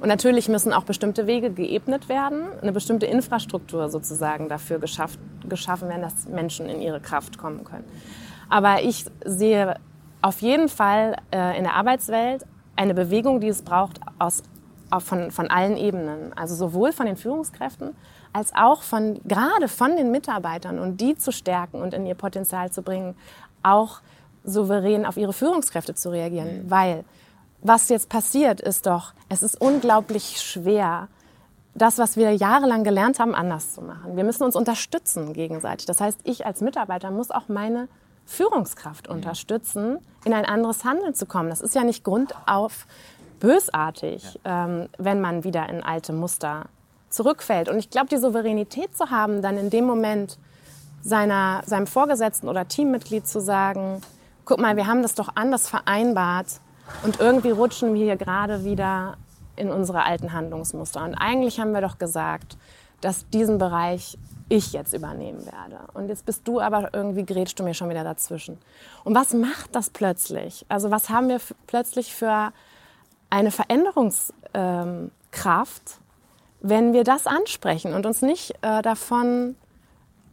Und natürlich müssen auch bestimmte Wege geebnet werden, eine bestimmte Infrastruktur sozusagen dafür geschafft, geschaffen werden, dass Menschen in ihre Kraft kommen können. Aber ich sehe auf jeden Fall äh, in der Arbeitswelt eine Bewegung, die es braucht aus, von, von allen Ebenen. Also sowohl von den Führungskräften als auch von, gerade von den Mitarbeitern und die zu stärken und in ihr Potenzial zu bringen, auch souverän auf ihre Führungskräfte zu reagieren. Mhm. Weil was jetzt passiert, ist doch, es ist unglaublich schwer, das, was wir jahrelang gelernt haben, anders zu machen. Wir müssen uns unterstützen gegenseitig. Das heißt, ich als Mitarbeiter muss auch meine Führungskraft mhm. unterstützen, in ein anderes Handeln zu kommen. Das ist ja nicht grundauf bösartig, ja. ähm, wenn man wieder in alte Muster zurückfällt. Und ich glaube, die Souveränität zu haben, dann in dem Moment seiner, seinem Vorgesetzten oder Teammitglied zu sagen, guck mal, wir haben das doch anders vereinbart und irgendwie rutschen wir hier gerade wieder in unsere alten Handlungsmuster. Und eigentlich haben wir doch gesagt, dass diesen Bereich ich jetzt übernehmen werde. Und jetzt bist du aber irgendwie, grätschst du mir schon wieder dazwischen. Und was macht das plötzlich? Also was haben wir plötzlich für eine Veränderungskraft, ähm, wenn wir das ansprechen und uns nicht äh, davon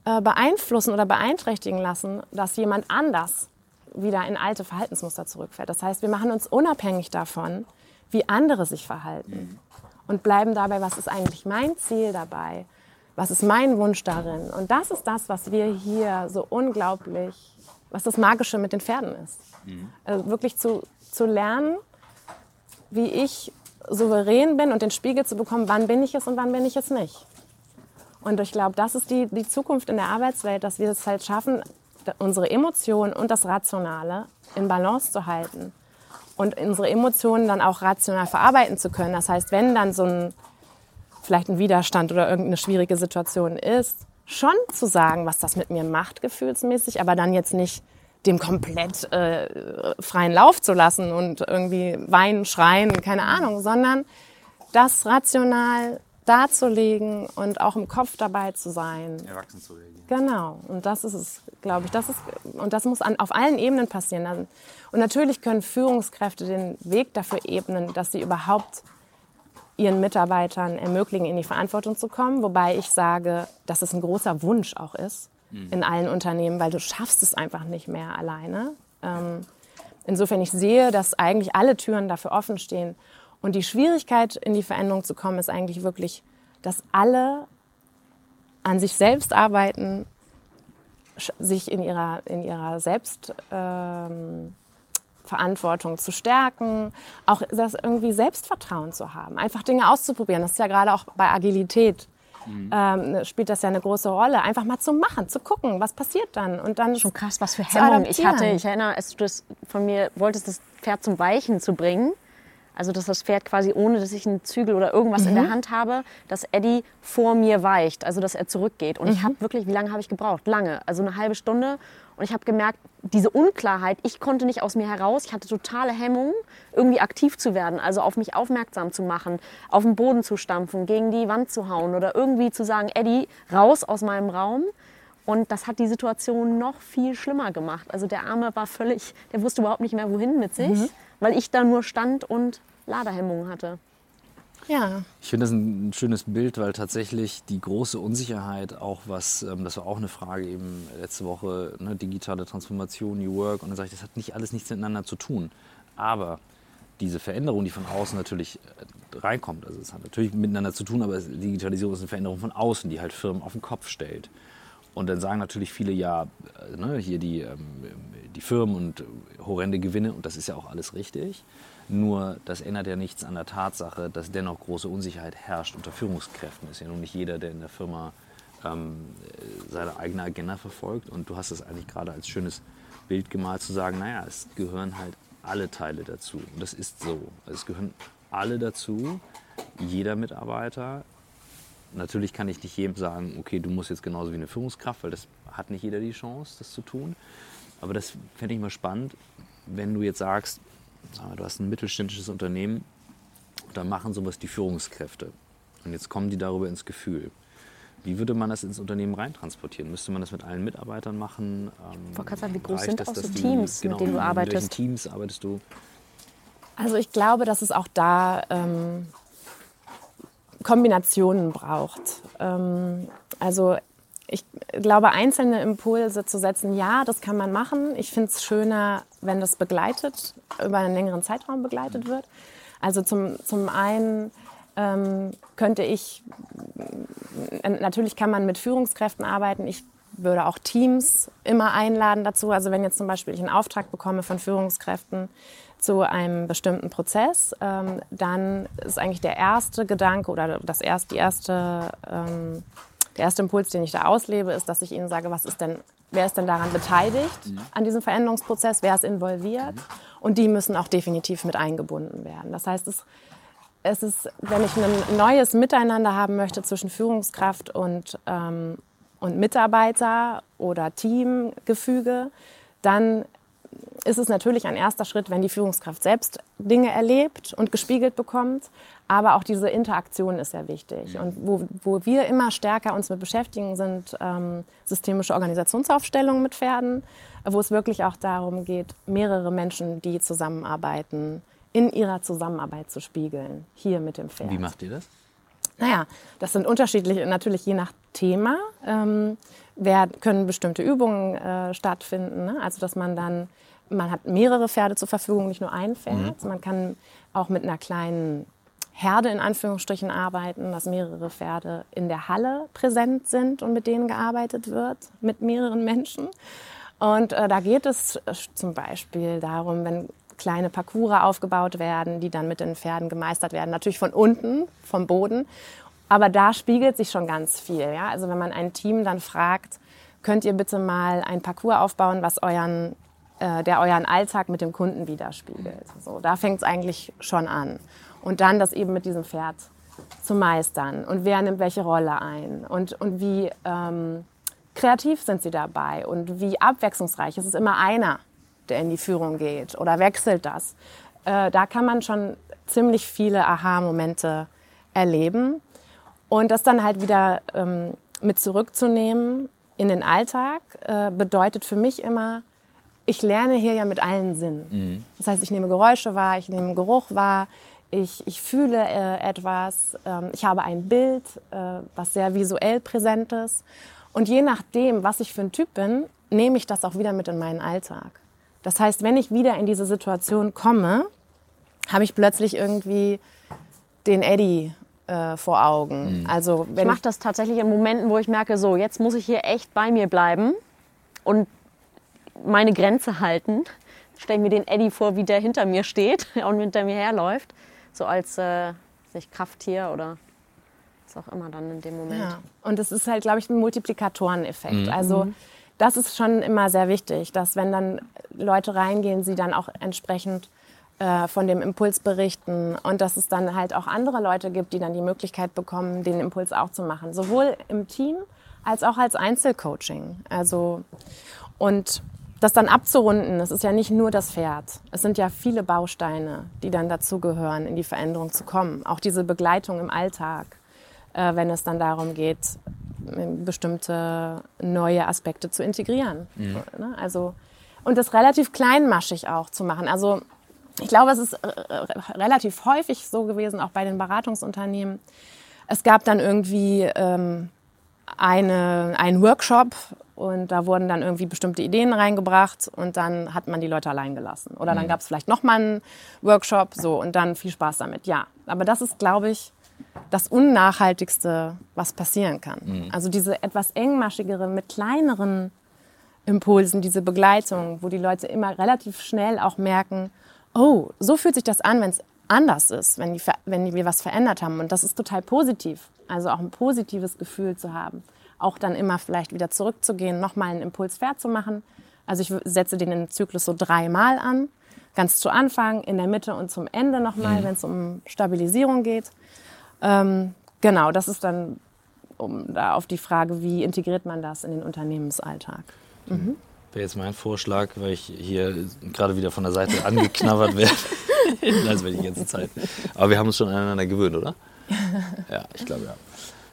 äh, beeinflussen oder beeinträchtigen lassen, dass jemand anders wieder in alte Verhaltensmuster zurückfällt. Das heißt, wir machen uns unabhängig davon, wie andere sich verhalten und bleiben dabei, was ist eigentlich mein Ziel dabei, was ist mein Wunsch darin. Und das ist das, was wir hier so unglaublich, was das Magische mit den Pferden ist. Mhm. Also wirklich zu, zu lernen, wie ich souverän bin und den Spiegel zu bekommen, wann bin ich es und wann bin ich es nicht. Und ich glaube, das ist die, die Zukunft in der Arbeitswelt, dass wir es halt schaffen, unsere Emotionen und das Rationale in Balance zu halten und unsere Emotionen dann auch rational verarbeiten zu können. Das heißt, wenn dann so ein vielleicht ein Widerstand oder irgendeine schwierige Situation ist, schon zu sagen, was das mit mir macht, gefühlsmäßig, aber dann jetzt nicht dem komplett äh, freien Lauf zu lassen und irgendwie weinen, schreien, keine Ahnung, sondern das rational darzulegen und auch im Kopf dabei zu sein. Erwachsen zu reagieren. Genau. Und das ist es, glaube ich. Das ist, und das muss an, auf allen Ebenen passieren. Und natürlich können Führungskräfte den Weg dafür ebnen, dass sie überhaupt ihren Mitarbeitern ermöglichen, in die Verantwortung zu kommen. Wobei ich sage, dass es ein großer Wunsch auch ist mhm. in allen Unternehmen, weil du schaffst es einfach nicht mehr alleine. Ähm, insofern ich sehe, dass eigentlich alle Türen dafür offen stehen. Und die Schwierigkeit, in die Veränderung zu kommen, ist eigentlich wirklich, dass alle an sich selbst arbeiten, sich in ihrer, in ihrer Selbstverantwortung ähm, zu stärken, auch das irgendwie Selbstvertrauen zu haben, einfach Dinge auszuprobieren. Das ist ja gerade auch bei Agilität Mhm. Ähm, spielt das ja eine große Rolle. Einfach mal zu machen, zu gucken, was passiert dann. Und dann Schon krass, was für Hemmungen ich hatte. Ich erinnere, als du das von mir wolltest, das Pferd zum Weichen zu bringen. Also, dass das Pferd quasi, ohne dass ich einen Zügel oder irgendwas mhm. in der mhm. Hand habe, dass Eddie vor mir weicht, also dass er zurückgeht. Und mhm. ich habe wirklich, wie lange habe ich gebraucht? Lange, also eine halbe Stunde. Und ich habe gemerkt, diese Unklarheit, ich konnte nicht aus mir heraus, ich hatte totale Hemmungen, irgendwie aktiv zu werden, also auf mich aufmerksam zu machen, auf den Boden zu stampfen, gegen die Wand zu hauen oder irgendwie zu sagen, Eddie, raus aus meinem Raum. Und das hat die Situation noch viel schlimmer gemacht. Also der Arme war völlig, der wusste überhaupt nicht mehr wohin mit sich. Mhm weil ich da nur stand und Ladehemmungen hatte. Ja. Ich finde das ein schönes Bild, weil tatsächlich die große Unsicherheit auch was, ähm, das war auch eine Frage eben letzte Woche, ne, digitale Transformation, New Work, und dann sage ich, das hat nicht alles nichts miteinander zu tun. Aber diese Veränderung, die von außen natürlich äh, reinkommt, also es hat natürlich miteinander zu tun, aber Digitalisierung ist eine Veränderung von außen, die halt Firmen auf den Kopf stellt. Und dann sagen natürlich viele, ja, äh, ne, hier die, ähm, die Firmen und horrende Gewinne, und das ist ja auch alles richtig. Nur das ändert ja nichts an der Tatsache, dass dennoch große Unsicherheit herrscht unter Führungskräften. Ist ja nun nicht jeder, der in der Firma ähm, seine eigene Agenda verfolgt. Und du hast es eigentlich gerade als schönes Bild gemalt, zu sagen, naja, es gehören halt alle Teile dazu. Und das ist so. Es gehören alle dazu, jeder Mitarbeiter, Natürlich kann ich nicht jedem sagen, okay, du musst jetzt genauso wie eine Führungskraft, weil das hat nicht jeder die Chance, das zu tun. Aber das fände ich mal spannend, wenn du jetzt sagst, du hast ein mittelständisches Unternehmen, da machen sowas die Führungskräfte. Und jetzt kommen die darüber ins Gefühl. Wie würde man das ins Unternehmen reintransportieren? Müsste man das mit allen Mitarbeitern machen? Ähm, ich wollte gerade sagen, wie groß sind das, auch so Teams, genau, mit denen du arbeitest? Mit welchen Teams arbeitest du? Also ich glaube, dass es auch da ähm, Kombinationen braucht. Ähm, also ich glaube, einzelne Impulse zu setzen, ja, das kann man machen. Ich finde es schöner, wenn das begleitet, über einen längeren Zeitraum begleitet wird. Also zum, zum einen ähm, könnte ich, äh, natürlich kann man mit Führungskräften arbeiten. Ich würde auch Teams immer einladen dazu. Also wenn jetzt zum Beispiel ich einen Auftrag bekomme von Führungskräften zu einem bestimmten Prozess, ähm, dann ist eigentlich der erste Gedanke oder das erst, die erste, ähm, der erste Impuls, den ich da auslebe, ist, dass ich ihnen sage, was ist denn, wer ist denn daran beteiligt mhm. an diesem Veränderungsprozess, wer ist involviert mhm. und die müssen auch definitiv mit eingebunden werden. Das heißt, es es ist, wenn ich ein neues Miteinander haben möchte zwischen Führungskraft und, ähm, und Mitarbeiter oder Teamgefüge, dann ist es natürlich ein erster Schritt, wenn die Führungskraft selbst Dinge erlebt und gespiegelt bekommt. Aber auch diese Interaktion ist sehr wichtig. Und wo, wo wir immer stärker uns mit beschäftigen, sind ähm, systemische Organisationsaufstellungen mit Pferden, wo es wirklich auch darum geht, mehrere Menschen, die zusammenarbeiten, in ihrer Zusammenarbeit zu spiegeln, hier mit dem Pferd. Wie macht ihr das? Naja, das sind unterschiedliche, natürlich je nach Thema. Ähm, wer, können bestimmte Übungen äh, stattfinden. Ne? Also, dass man dann, man hat mehrere Pferde zur Verfügung, nicht nur ein Pferd. Mhm. Man kann auch mit einer kleinen Herde in Anführungsstrichen arbeiten, dass mehrere Pferde in der Halle präsent sind und mit denen gearbeitet wird, mit mehreren Menschen. Und äh, da geht es äh, zum Beispiel darum, wenn kleine Parcours aufgebaut werden, die dann mit den Pferden gemeistert werden. Natürlich von unten, vom Boden. Aber da spiegelt sich schon ganz viel. Ja? Also wenn man ein Team dann fragt, könnt ihr bitte mal ein Parcours aufbauen, was euren, äh, der euren Alltag mit dem Kunden widerspiegelt. So, da fängt es eigentlich schon an. Und dann das eben mit diesem Pferd zu meistern. Und wer nimmt welche Rolle ein? Und, und wie ähm, kreativ sind sie dabei? Und wie abwechslungsreich? Es ist immer einer, der in die Führung geht oder wechselt das. Äh, da kann man schon ziemlich viele Aha-Momente erleben und das dann halt wieder ähm, mit zurückzunehmen in den Alltag äh, bedeutet für mich immer, ich lerne hier ja mit allen Sinnen. Mhm. Das heißt, ich nehme Geräusche wahr, ich nehme Geruch wahr, ich, ich fühle äh, etwas, ähm, ich habe ein Bild, äh, was sehr visuell präsent ist. Und je nachdem, was ich für ein Typ bin, nehme ich das auch wieder mit in meinen Alltag. Das heißt, wenn ich wieder in diese Situation komme, habe ich plötzlich irgendwie den Eddie äh, vor Augen. Mhm. Also wenn ich mache das tatsächlich in Momenten, wo ich merke, so jetzt muss ich hier echt bei mir bleiben und meine Grenze halten. Stelle mir den Eddie vor, wie der hinter mir steht und hinter mir herläuft, so als äh, nicht Krafttier oder was auch immer dann in dem Moment. Ja. Und das ist halt, glaube ich, ein Multiplikatoreneffekt. Mhm. Also mhm das ist schon immer sehr wichtig, dass wenn dann Leute reingehen, sie dann auch entsprechend äh, von dem Impuls berichten und dass es dann halt auch andere Leute gibt, die dann die Möglichkeit bekommen, den Impuls auch zu machen, sowohl im Team als auch als Einzelcoaching. Also und das dann abzurunden, es ist ja nicht nur das Pferd. Es sind ja viele Bausteine, die dann dazugehören, in die Veränderung zu kommen. Auch diese Begleitung im Alltag, äh, wenn es dann darum geht, bestimmte neue Aspekte zu integrieren. Mhm. Ne? Also, und das relativ kleinmaschig auch zu machen. Also ich glaube, es ist äh, relativ häufig so gewesen, auch bei den Beratungsunternehmen. Es gab dann irgendwie ähm, eine, einen Workshop und da wurden dann irgendwie bestimmte Ideen reingebracht und dann hat man die Leute allein gelassen. Oder dann mhm. gab es vielleicht nochmal einen Workshop so und dann viel Spaß damit. Ja, aber das ist, glaube ich, das Unnachhaltigste, was passieren kann. Mhm. Also diese etwas engmaschigere, mit kleineren Impulsen, diese Begleitung, wo die Leute immer relativ schnell auch merken, oh, so fühlt sich das an, wenn es anders ist, wenn, die, wenn wir was verändert haben. Und das ist total positiv. Also auch ein positives Gefühl zu haben. Auch dann immer vielleicht wieder zurückzugehen, nochmal einen Impuls fair zu machen. Also ich setze den im Zyklus so dreimal an. Ganz zu Anfang, in der Mitte und zum Ende nochmal, mhm. wenn es um Stabilisierung geht. Ähm, genau, das ist dann um da auf die Frage, wie integriert man das in den Unternehmensalltag. Mhm. Wäre jetzt mein Vorschlag, weil ich hier gerade wieder von der Seite angeknabbert werde. das werde ich die ganze Zeit. Aber wir haben uns schon aneinander gewöhnt, oder? Ja, ich glaube ja.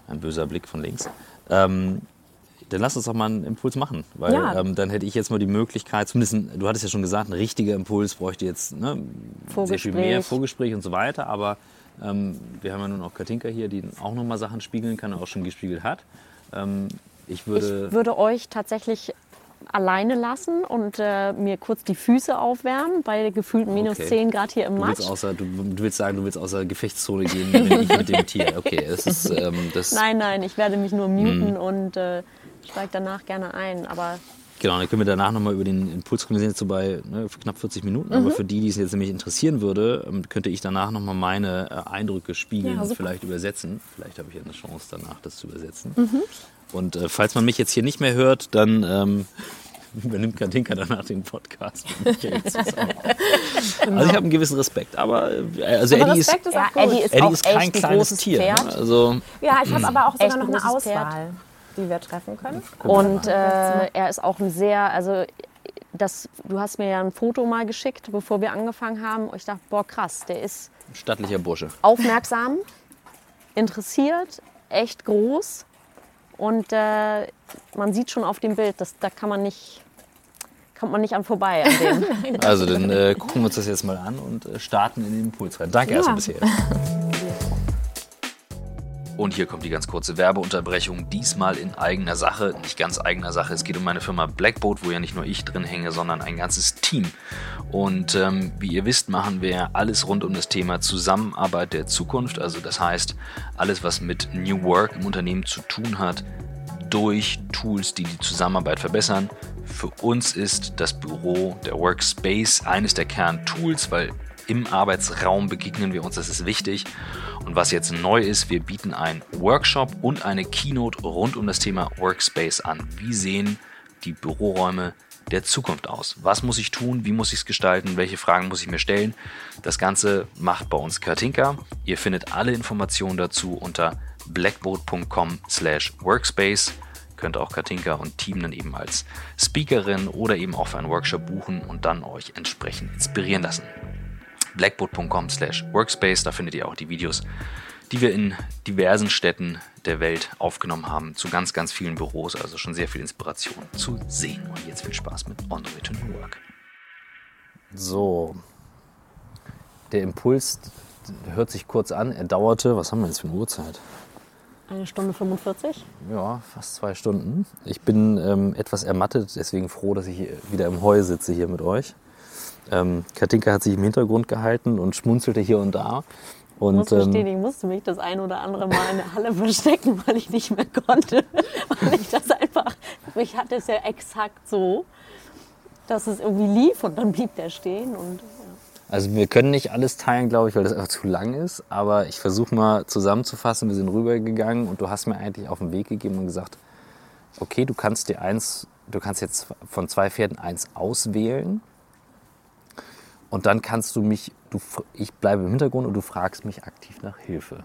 Ein böser Blick von links. Ähm, dann lass uns doch mal einen Impuls machen, weil Ja. ähm, dann hätte ich jetzt mal die Möglichkeit, zumindest, du hattest ja schon gesagt, ein richtiger Impuls bräuchte jetzt ne, sehr viel mehr Vorgespräch und so weiter, aber ähm, wir haben ja nun auch Katinka hier, die auch nochmal Sachen spiegeln kann und auch schon gespiegelt hat. Ähm, ich würde, Ich würde euch tatsächlich alleine lassen und äh, mir kurz die Füße aufwärmen bei gefühlten minus Okay. 10 Grad hier im du, Matsch. willst außer, du, du willst sagen, du willst außer Gefechtszone gehen, wenn ich mit dem Tier. Okay, das ist ähm, das. Nein, nein, ich werde mich nur Mhm. muten und äh, steige danach gerne ein. Aber Genau, dann können wir danach nochmal über den Impuls kommen. Wir sind jetzt so bei ne, knapp 40 Minuten, aber für die, die es jetzt nämlich interessieren würde, ähm, könnte ich danach nochmal meine äh, Eindrücke spiegeln Ja, und vielleicht übersetzen. Vielleicht habe ich ja eine Chance danach, das zu übersetzen. Und äh, falls man mich jetzt hier nicht mehr hört, dann ähm, übernimmt Katinka danach den Podcast. Also ich habe einen gewissen Respekt, aber äh, also Aber Eddie ist, Respekt ist Ja. Eddie ist Eddie auch ist echt kein ein kleines großes Tier. Pferd. Ne? Also Ja, ich habe aber auch sogar noch ein eine großes Pferd. Auswahl, die wir treffen können. Und äh, er ist auch ein sehr, also das, du hast mir ja ein Foto mal geschickt, bevor wir angefangen haben. Und ich dachte, boah, krass, der ist stattlicher Bursche. aufmerksam, interessiert, echt groß. Und äh, man sieht schon auf dem Bild, dass, da kann man nicht, kommt man nicht an vorbei an. Also dann äh, gucken wir uns das jetzt mal an und äh, starten in den Impuls rein. Danke erstmal bisher. Und hier kommt die ganz kurze Werbeunterbrechung. Diesmal in eigener Sache, nicht ganz eigener Sache. Es geht um meine Firma Blackboat, wo ja nicht nur ich drin hänge, sondern ein ganzes Team. Und ähm, wie ihr wisst, machen wir alles rund um das Thema Zusammenarbeit der Zukunft. Also das heißt, alles, was mit New Work im Unternehmen zu tun hat, durch Tools, die die Zusammenarbeit verbessern. Für uns ist das Büro, der Workspace, eines der Kerntools, weil im Arbeitsraum begegnen wir uns, das ist wichtig. Und was jetzt neu ist, wir bieten einen Workshop und eine Keynote rund um das Thema Workspace an. Wie sehen die Büroräume der Zukunft aus? Was muss ich tun? Wie muss ich es gestalten? Welche Fragen muss ich mir stellen? Das Ganze macht bei uns Katinka. Ihr findet alle Informationen dazu unter blackboard.com slash workspace. Könnt auch Katinka und Team dann eben als Speakerin oder eben auch für einen Workshop buchen und dann euch entsprechend inspirieren lassen. blackboard.com slash workspace, da findet ihr auch die Videos, die wir in diversen Städten der Welt aufgenommen haben, zu ganz, ganz vielen Büros, also schon sehr viel Inspiration zu sehen. Und jetzt viel Spaß mit On the Way to New Work. So, der Impuls hört sich kurz an, er dauerte, was haben wir jetzt für eine Uhrzeit? Eine Stunde 45. Ja, fast zwei Stunden. Ich bin ähm, etwas ermattet, deswegen froh, dass ich hier wieder im Heu sitze hier mit euch. Ähm, Katinka hat sich im Hintergrund gehalten und schmunzelte hier und da. Ich muss Und gestehen, ähm, ich musste mich das ein oder andere Mal in der Halle verstecken, weil ich nicht mehr konnte. weil ich das einfach, ich hatte es ja exakt so, dass es irgendwie lief und dann blieb der stehen. Und, ja. also wir können nicht alles teilen, glaube ich, weil das einfach zu lang ist. Aber ich versuche mal zusammenzufassen. Wir sind rübergegangen und du hast mir eigentlich auf den Weg gegeben und gesagt, okay, du kannst dir eins, du kannst jetzt von zwei Pferden eins auswählen. Und dann kannst du mich, du, ich bleibe im Hintergrund und du fragst mich aktiv nach Hilfe.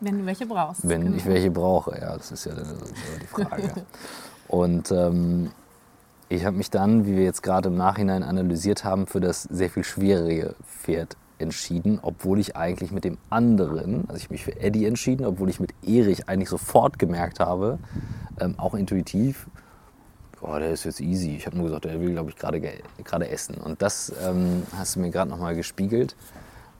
Wenn du welche brauchst. Wenn ich welche brauche, ja, das ist ja die Frage. Und ähm, ich habe mich dann, wie wir jetzt gerade im Nachhinein analysiert haben, für das sehr viel schwierige Pferd entschieden, obwohl ich eigentlich mit dem anderen, also ich habe mich für Eddie entschieden, obwohl ich mit Erich eigentlich sofort gemerkt habe, ähm, auch intuitiv, boah, der ist jetzt easy. Ich habe nur gesagt, er will, glaube ich, gerade ge- gerade essen. Und das ähm, hast du mir gerade nochmal gespiegelt.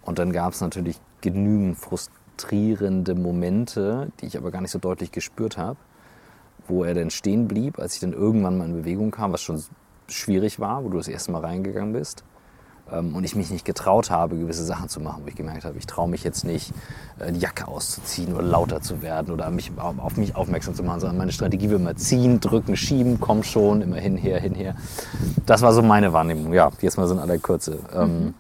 Und dann gab es natürlich genügend frustrierende Momente, die ich aber gar nicht so deutlich gespürt habe, wo er dann stehen blieb, als ich dann irgendwann mal in Bewegung kam, was schon schwierig war, wo du das erste Mal reingegangen bist. Ähm, Und ich mich nicht getraut habe, gewisse Sachen zu machen, wo ich gemerkt habe, ich traue mich jetzt nicht, äh, die Jacke auszuziehen oder lauter zu werden oder mich, auf mich aufmerksam zu machen, sondern meine Strategie will immer ziehen, drücken, schieben, komm schon, immer hinher, hinher. Das war so meine Wahrnehmung. Ja, jetzt mal so in aller Kürze. Ähm,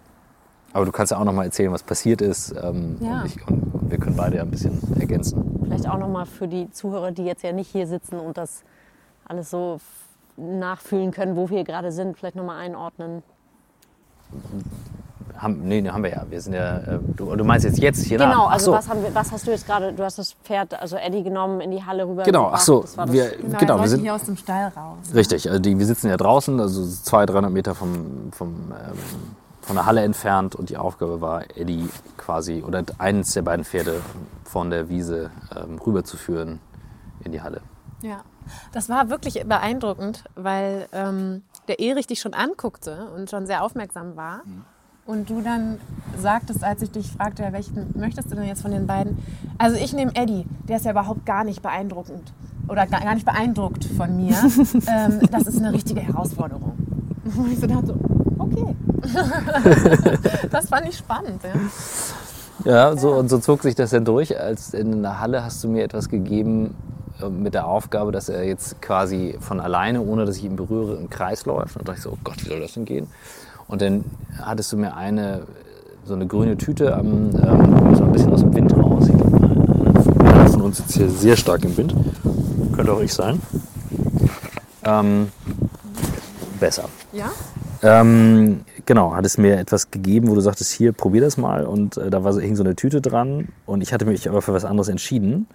aber du kannst ja auch noch mal erzählen, was passiert ist. Ähm, Ja. und, ich, und wir können beide ja ein bisschen ergänzen. Vielleicht auch nochmal für die Zuhörer, die jetzt ja nicht hier sitzen und das alles so nachfühlen können, wo wir gerade sind, vielleicht nochmal einordnen. Haben, nee, nee, haben wir ja. Wir sind ja. Äh, du, du meinst jetzt jetzt hier Genau, nach? Ach also so. was, haben wir, was hast du jetzt gerade, du hast das Pferd, also Eddie genommen, in die Halle rüber Genau, ach so. Das war das, Wir, Genau, genau, wir sind, hier aus dem Stall raus. Richtig, also die, wir sitzen ja draußen, also 200, 300 Meter vom, vom, ähm, von der Halle entfernt und die Aufgabe war, Eddie quasi oder eines der beiden Pferde von der Wiese ähm, rüberzuführen in die Halle. Ja, das war wirklich beeindruckend, weil ähm, der Erich dich schon anguckte und schon sehr aufmerksam war. Mhm. Und du dann sagtest, als ich dich fragte, welchen möchtest du denn jetzt von den beiden? Also ich nehme Eddie, der ist ja überhaupt gar nicht beeindruckend oder gar nicht beeindruckt von mir. ähm, das ist eine richtige Herausforderung. Und ich so dachte, okay. das fand ich spannend. Ja. Ja, so, und so zog sich das dann durch. Als in der Halle hast du mir etwas gegeben mit der Aufgabe, dass er jetzt quasi von alleine, ohne dass ich ihn berühre, im Kreis läuft. Und da dachte ich so, oh Gott, wie soll das denn gehen? Und dann hattest du mir eine, so eine grüne Tüte am, ähm, so ein bisschen aus dem Wind raus. Ich glaube, einer von uns sitzt hier sehr stark im Wind. Könnte auch ich sein. Ähm, besser. Ja? Ähm, genau, hat es mir etwas gegeben, wo du sagtest, hier, probier das mal. Und äh, da war so, hing so eine Tüte dran. Und ich hatte mich aber für was anderes entschieden.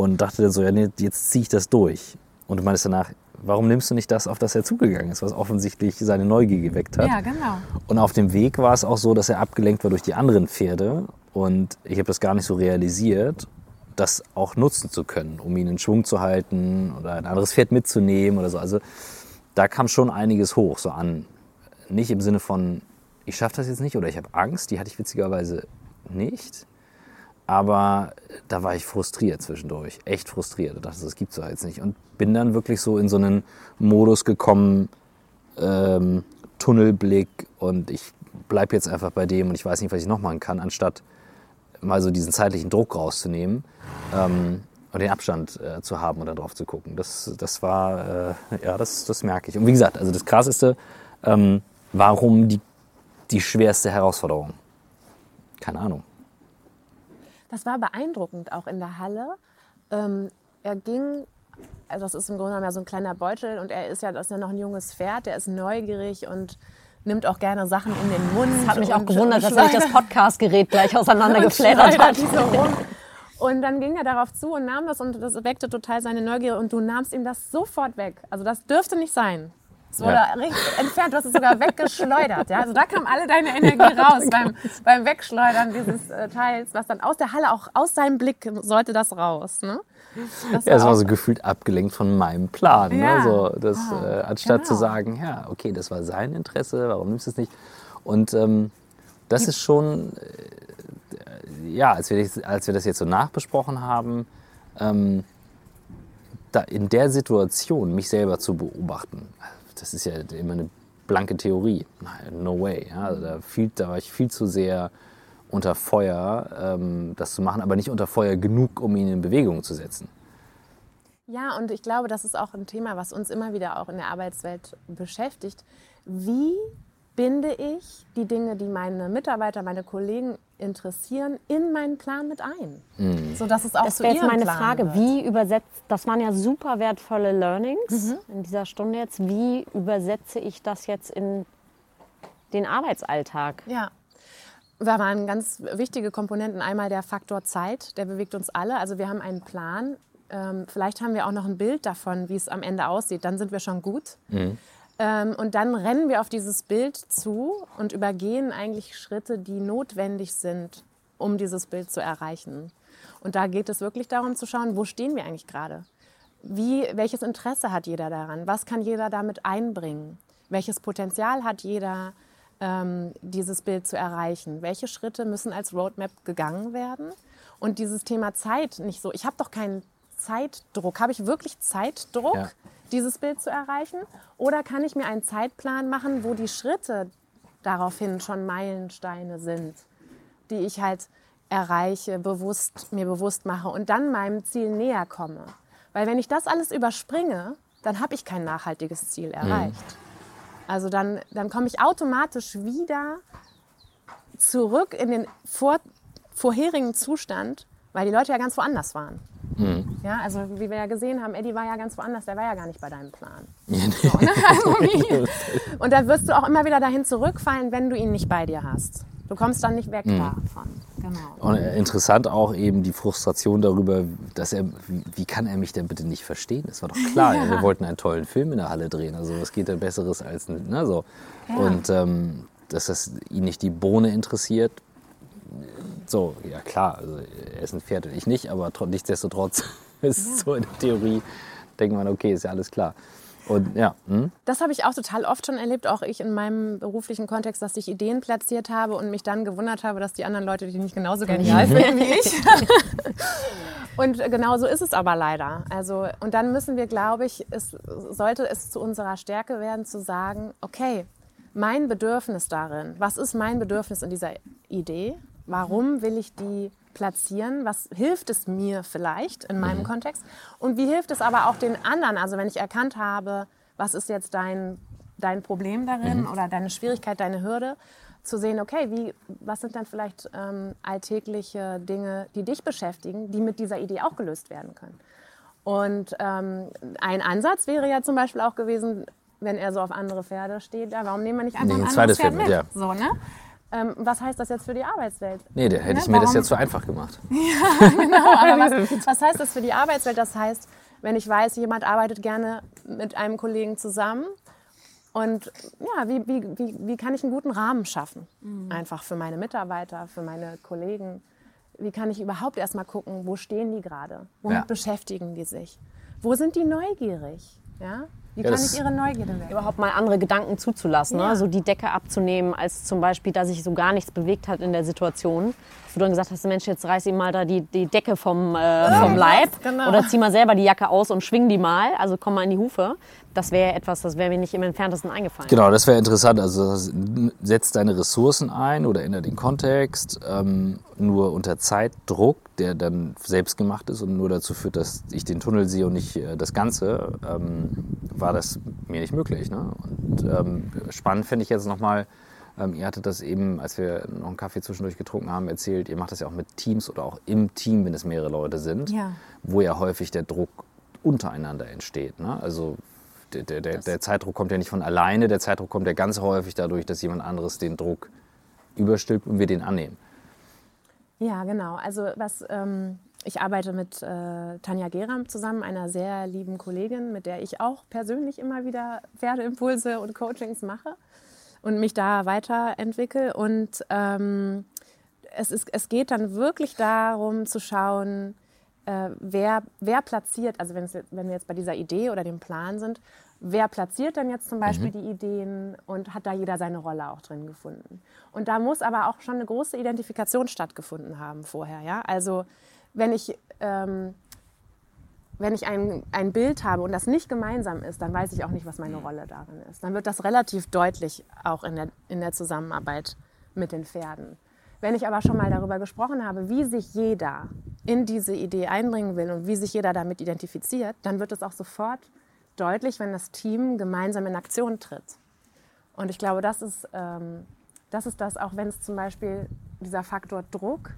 Und dachte dann so, ja, nee, jetzt ziehe ich das durch. Und du meinst danach, warum nimmst du nicht das, auf das er zugegangen ist, was offensichtlich seine Neugier geweckt hat? Ja, genau. Und auf dem Weg war es auch so, dass er abgelenkt war durch die anderen Pferde. Und ich habe das gar nicht so realisiert, das auch nutzen zu können, um ihn in Schwung zu halten oder ein anderes Pferd mitzunehmen oder so. Also da kam schon einiges hoch, so an. Nicht im Sinne von, ich schaffe das jetzt nicht oder ich habe Angst, die hatte ich witzigerweise nicht. Aber da war ich frustriert zwischendurch, echt frustriert. Ich dachte, das gibt's doch jetzt nicht. Und bin dann wirklich so in so einen Modus gekommen, ähm, Tunnelblick und ich bleibe jetzt einfach bei dem und ich weiß nicht, was ich noch machen kann, anstatt mal so diesen zeitlichen Druck rauszunehmen ähm, und den Abstand äh, zu haben und dann drauf zu gucken. Das, das war, äh, ja, das, das merke ich. Und wie gesagt, also das Krasseste, ähm, warum die, die schwerste Herausforderung? Keine Ahnung. Das war beeindruckend auch in der Halle. Ähm, er ging, also das ist im Grunde genommen ja so ein kleiner Beutel und er ist ja, das ist ja noch ein junges Pferd, der ist neugierig und nimmt auch gerne Sachen in den Mund. Das hat mich auch gewundert, dass er sich das Podcastgerät gleich auseinandergeflattert hat. So und dann ging er darauf zu und nahm das und das weckte total seine Neugier und du nahmst ihm das sofort weg. Also das dürfte nicht sein. Es wurde ja. entfernt, du hast es sogar weggeschleudert. Ja? Also da kam alle deine Energie raus beim, beim Wegschleudern dieses äh, Teils, was dann aus der Halle, auch aus seinem Blick sollte das raus. Ne? Das ja, es war so gefühlt abgelenkt von meinem Plan. Ne? Ja. Ne? So, das, ah, äh, anstatt genau. zu sagen, ja, okay, das war sein Interesse, warum nimmst du es nicht? Und ähm, das ist schon, äh, ja, als wir, als wir das jetzt so nachbesprochen haben, ähm, da in der Situation mich selber zu beobachten, das ist ja immer eine blanke Theorie. No way. Ja, also da, viel, da war ich viel zu sehr unter Feuer, ähm, das zu machen, aber nicht unter Feuer genug, um ihn in Bewegung zu setzen. Ja, und ich glaube, das ist auch ein Thema, was uns immer wieder auch in der Arbeitswelt beschäftigt. Wie binde ich die Dinge, die meine Mitarbeiter, meine Kollegen interessieren, in meinen Plan mit ein. Mhm. So dass es auch das wäre jetzt meine Plan Frage, wird. wie übersetzt, das waren ja super wertvolle Learnings mhm. in dieser Stunde jetzt, wie übersetze ich das jetzt in den Arbeitsalltag? Ja. Da waren ganz wichtige Komponenten. Einmal der Faktor Zeit, der bewegt uns alle. Also wir haben einen Plan. Ähm, vielleicht haben wir auch noch ein Bild davon, wie es am Ende aussieht. Dann sind wir schon gut. Mhm. Ähm, und dann rennen wir auf dieses Bild zu und übergehen eigentlich Schritte, die notwendig sind, um dieses Bild zu erreichen. Und da geht es wirklich darum zu schauen, wo stehen wir eigentlich gerade? Wie, welches Interesse hat jeder daran? Was kann jeder damit einbringen? Welches Potenzial hat jeder, ähm, dieses Bild zu erreichen? Welche Schritte müssen als Roadmap gegangen werden? Und dieses Thema Zeit nicht so, ich habe doch keinen Zeitdruck. Habe ich wirklich Zeitdruck? Ja dieses Bild zu erreichen? Oder kann ich mir einen Zeitplan machen, wo die Schritte daraufhin schon Meilensteine sind, die ich halt erreiche, bewusst, mir bewusst mache und dann meinem Ziel näher komme? Weil wenn ich das alles überspringe, dann habe ich kein nachhaltiges Ziel erreicht. Mhm. Also dann, dann komme ich automatisch wieder zurück in den vor, vorherigen Zustand, weil die Leute ja ganz woanders waren. Mhm. Ja, also wie wir ja gesehen haben, Eddie war ja ganz woanders, der war ja gar nicht bei deinem Plan. so, ne? also und da wirst du auch immer wieder dahin zurückfallen, wenn du ihn nicht bei dir hast. Du kommst dann nicht weg mhm. davon. Genau. Und interessant auch eben die Frustration darüber, dass er, wie kann er mich denn bitte nicht verstehen? Das war doch klar, ja. wir wollten einen tollen Film in der Halle drehen. Also was geht denn Besseres als, ne, so. Ja. Und ähm, dass das ihn nicht die Bohne interessiert, so, ja klar, also er ist ein Pferd und ich nicht, aber nichtsdestotrotz ja. so in der Theorie, denkt man, okay, ist ja alles klar. Und ja. Hm? Das habe ich auch total oft schon erlebt, auch ich in meinem beruflichen Kontext, dass ich Ideen platziert habe und mich dann gewundert habe, dass die anderen Leute die nicht genauso genial finden wie ich. und genau so ist es aber leider. Also, und dann müssen wir, glaube ich, es sollte es zu unserer Stärke werden, zu sagen, okay, mein Bedürfnis darin, was ist mein Bedürfnis in dieser Idee? Warum will ich die platzieren? Was hilft es mir vielleicht in meinem mhm. Kontext? Und wie hilft es aber auch den anderen? Also wenn ich erkannt habe, was ist jetzt dein, dein Problem darin mhm. oder deine Schwierigkeit, deine Hürde, zu sehen, okay, wie, was sind dann vielleicht ähm, alltägliche Dinge, die dich beschäftigen, die mit dieser Idee auch gelöst werden können. Und ähm, ein Ansatz wäre ja zum Beispiel auch gewesen, wenn er so auf andere Pferde steht, ja, warum nehmen wir nicht einfach nee, ein, zweites Pferd, Pferd mit? Ja. So, ne? Ähm, was heißt das jetzt für die Arbeitswelt? Nee, da hätte ne? ich mir Warum? das jetzt zu einfach gemacht. ja, genau. Aber was, was heißt das für die Arbeitswelt? Das heißt, wenn ich weiß, jemand arbeitet gerne mit einem Kollegen zusammen und ja, wie, wie, wie, wie kann ich einen guten Rahmen schaffen? Mhm. Einfach für meine Mitarbeiter, für meine Kollegen. Wie kann ich überhaupt erstmal gucken, wo stehen die gerade? Womit ja. beschäftigen die sich? Wo sind die neugierig? Ja? Wie kann ich ihre Neugierde wecken? Überhaupt mal andere Gedanken zuzulassen, ne? ja. ne? so die Decke abzunehmen, als zum Beispiel, dass sich so gar nichts bewegt hat in der Situation. Wo du dann gesagt hast, Mensch, jetzt reiß ihm mal da die, die Decke vom, äh, vom Leib genau. oder zieh mal selber die Jacke aus und schwing die mal, also komm mal in die Hufe das wäre etwas, das wäre mir nicht im entferntesten eingefallen. Genau, das wäre interessant. Also setzt deine Ressourcen ein oder ändert den Kontext. Ähm, nur unter Zeitdruck, der dann selbst gemacht ist und nur dazu führt, dass ich den Tunnel sehe und nicht äh, das Ganze, ähm, war das mir nicht möglich. Ne? Und ähm, spannend finde ich jetzt nochmal, ähm, ihr hattet das eben, als wir noch einen Kaffee zwischendurch getrunken haben, erzählt, ihr macht das ja auch mit Teams oder auch im Team, wenn es mehrere Leute sind, ja. wo ja häufig der Druck untereinander entsteht. Ne? Also der, der, der, Zeitdruck kommt ja nicht von alleine, der Zeitdruck kommt ja ganz häufig dadurch, dass jemand anderes den Druck überstülpt und wir den annehmen. Ja, genau. Also was ähm, ich arbeite mit äh, Tanja Geram zusammen, einer sehr lieben Kollegin, mit der ich auch persönlich immer wieder Pferdeimpulse und Coachings mache und mich da weiterentwickle. Und ähm, es, ist, es geht dann wirklich darum zu schauen, äh, wer, wer platziert, also wenn, wenn wir jetzt bei dieser Idee oder dem Plan sind, wer platziert denn jetzt zum. Beispiel mhm. die Ideen und hat da jeder seine Rolle auch drin gefunden. Und da muss aber auch schon eine große Identifikation stattgefunden haben vorher. Ja? Also wenn ich, ähm, wenn ich ein, ein Bild habe und das nicht gemeinsam ist, dann weiß ich auch nicht, was meine Rolle darin ist. Dann wird das relativ deutlich auch in der, in der Zusammenarbeit mit den Pferden. Wenn ich aber schon mal darüber gesprochen habe, wie sich jeder in diese Idee einbringen will und wie sich jeder damit identifiziert, dann wird es auch sofort deutlich, wenn das Team gemeinsam in Aktion tritt. Und ich glaube, das ist, ähm, das, ist das, auch wenn es zum Beispiel dieser Faktor Druck,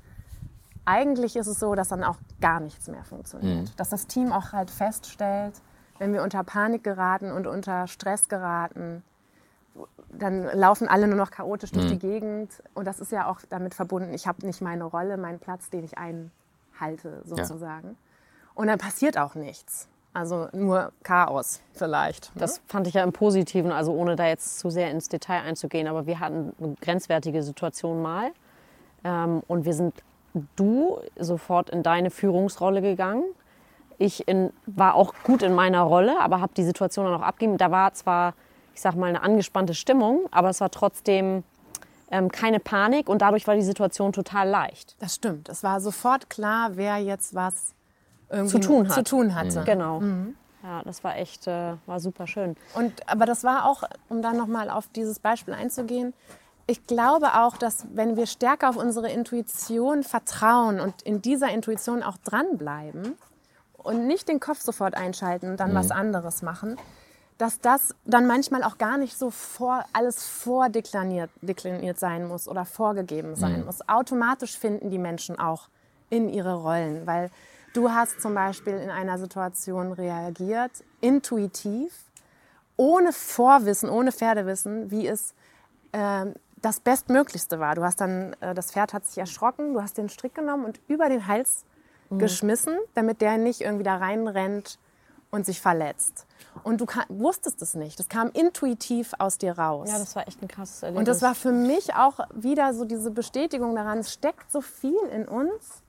eigentlich ist es so, dass dann auch gar nichts mehr funktioniert. Mhm. Dass das Team auch halt feststellt, wenn wir unter Panik geraten und unter Stress geraten, dann laufen alle nur noch chaotisch durch mhm. die Gegend. Und das ist ja auch damit verbunden, ich habe nicht meine Rolle, meinen Platz, den ich einhalte, sozusagen. Ja. Und dann passiert auch nichts. Also nur Chaos vielleicht. Ne? Das fand ich ja im Positiven, also ohne da jetzt zu sehr ins Detail einzugehen. Aber wir hatten eine grenzwertige Situation mal. Ähm, und wir sind du sofort in deine Führungsrolle gegangen. Ich in, war auch gut in meiner Rolle, aber habe die Situation dann auch abgegeben. Da war zwar ich sag mal, eine angespannte Stimmung, aber es war trotzdem ähm, keine Panik und dadurch war die Situation total leicht. Das stimmt. Es war sofort klar, wer jetzt was zu tun, hat. zu tun hatte. Mhm. Genau. Mhm. Ja, das war echt, äh, war super schön. Und, aber das war auch, um dann nochmal auf dieses Beispiel einzugehen, ich glaube auch, dass wenn wir stärker auf unsere Intuition vertrauen und in dieser Intuition auch dranbleiben und nicht den Kopf sofort einschalten und dann mhm. was anderes machen, dass das dann manchmal auch gar nicht so vor, alles vordekliniert dekliniert sein muss oder vorgegeben sein mhm. muss. Automatisch finden die Menschen auch in ihre Rollen, weil du hast zum Beispiel in einer Situation reagiert, intuitiv, ohne Vorwissen, ohne Pferdewissen, wie es äh, das Bestmöglichste war. Du hast dann, äh, das Pferd hat sich erschrocken, du hast den Strick genommen und über den Hals mhm. geschmissen, damit der nicht irgendwie da reinrennt und sich verletzt. Und du wusstest es nicht. Das kam intuitiv aus dir raus. Ja, das war echt ein krasses Erlebnis. Und das war für mich auch wieder so diese Bestätigung daran, es steckt so viel in uns,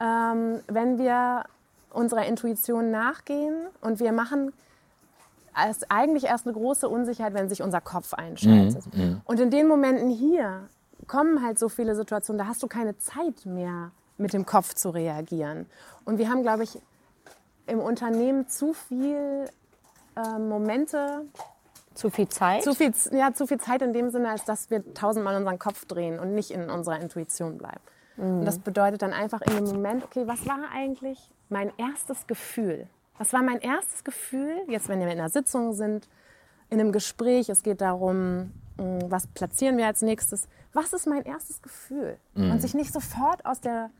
ähm, wenn wir unserer Intuition nachgehen und wir machen es eigentlich erst eine große Unsicherheit, wenn sich unser Kopf einschaltet. Und in den Momenten hier kommen halt so viele Situationen, da hast du keine Zeit mehr, mit dem Kopf zu reagieren. Und wir haben, glaube ich, im Unternehmen zu viel äh, Momente, Zu viel Zeit? zu viel, ja, zu viel Zeit in dem Sinne, als dass wir tausendmal unseren Kopf drehen und nicht in unserer Intuition bleiben. Und das bedeutet dann einfach in dem Moment, okay, was war eigentlich mein erstes Gefühl? Was war mein erstes Gefühl, jetzt wenn wir in einer Sitzung sind, in einem Gespräch, es geht darum, mh, was platzieren wir als nächstes? Was ist mein erstes Gefühl? Und sich nicht sofort aus der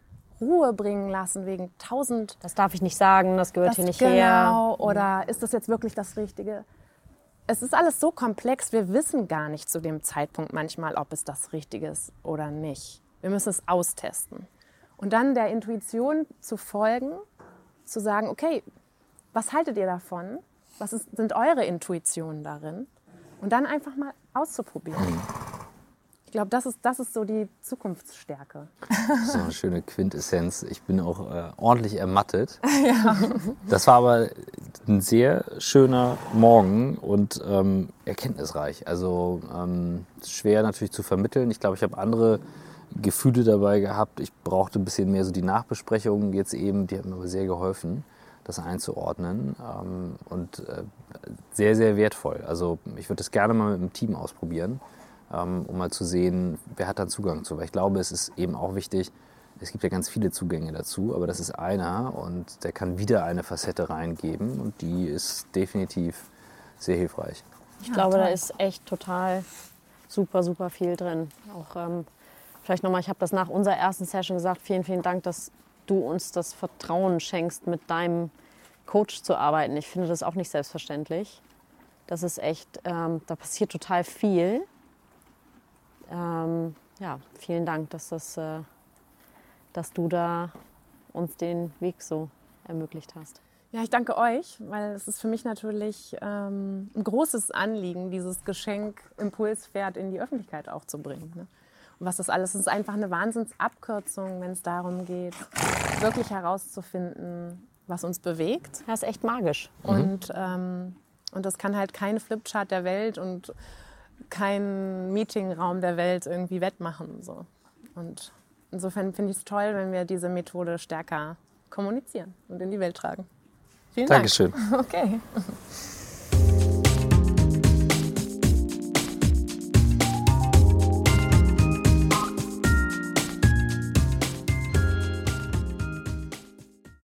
Ruhe bringen lassen wegen tausend das darf ich nicht sagen, das gehört das hier nicht genau, her. Oder ist das jetzt wirklich das Richtige? Es ist alles so komplex, wir wissen gar nicht zu dem Zeitpunkt manchmal, ob es das Richtige ist oder nicht. Wir müssen es austesten. Und dann der Intuition zu folgen, zu sagen, okay, was haltet ihr davon? Was ist, sind eure Intuitionen darin? Und dann einfach mal auszuprobieren. Ich glaube, das ist, das ist so die Zukunftsstärke. So eine schöne Quintessenz. Ich bin auch äh, ordentlich ermattet. Das war aber ein sehr schöner Morgen und ähm, erkenntnisreich. Also ähm, schwer natürlich zu vermitteln. Ich glaube, ich habe andere Gefühle dabei gehabt. Ich brauchte ein bisschen mehr so die Nachbesprechungen jetzt eben. Die haben mir aber sehr geholfen, das einzuordnen. Ähm, und äh, sehr, sehr wertvoll. Also ich würde das gerne mal mit dem Team ausprobieren ähm, um mal zu sehen, wer hat da Zugang zu. Weil ich glaube, es ist eben auch wichtig, es gibt ja ganz viele Zugänge dazu, aber das ist einer und der kann wieder eine Facette reingeben und die ist definitiv sehr hilfreich. Ich glaube, da ist echt total super, super viel drin. Auch ähm, vielleicht nochmal, ich habe das nach unserer ersten Session gesagt, vielen, vielen Dank, dass du uns das Vertrauen schenkst, mit deinem Coach zu arbeiten. Ich finde das auch nicht selbstverständlich. Das ist echt, ähm, da passiert total viel. Ähm, ja, vielen Dank, dass, das, äh, dass du da uns den Weg so ermöglicht hast. Ja, ich danke euch, weil es ist für mich natürlich ähm, ein großes Anliegen, dieses Geschenk Impulspferd in die Öffentlichkeit auch zu bringen. Ne? Was das alles ist, ist einfach eine Wahnsinnsabkürzung, wenn es darum geht, wirklich herauszufinden, was uns bewegt. Ja, ist echt magisch. Und, ähm, und das kann halt keine Flipchart der Welt und kein Meetingraum der Welt irgendwie wettmachen. So. Und insofern finde ich es toll, wenn wir diese Methode stärker kommunizieren und in die Welt tragen. Vielen Dankeschön. Dank. Okay.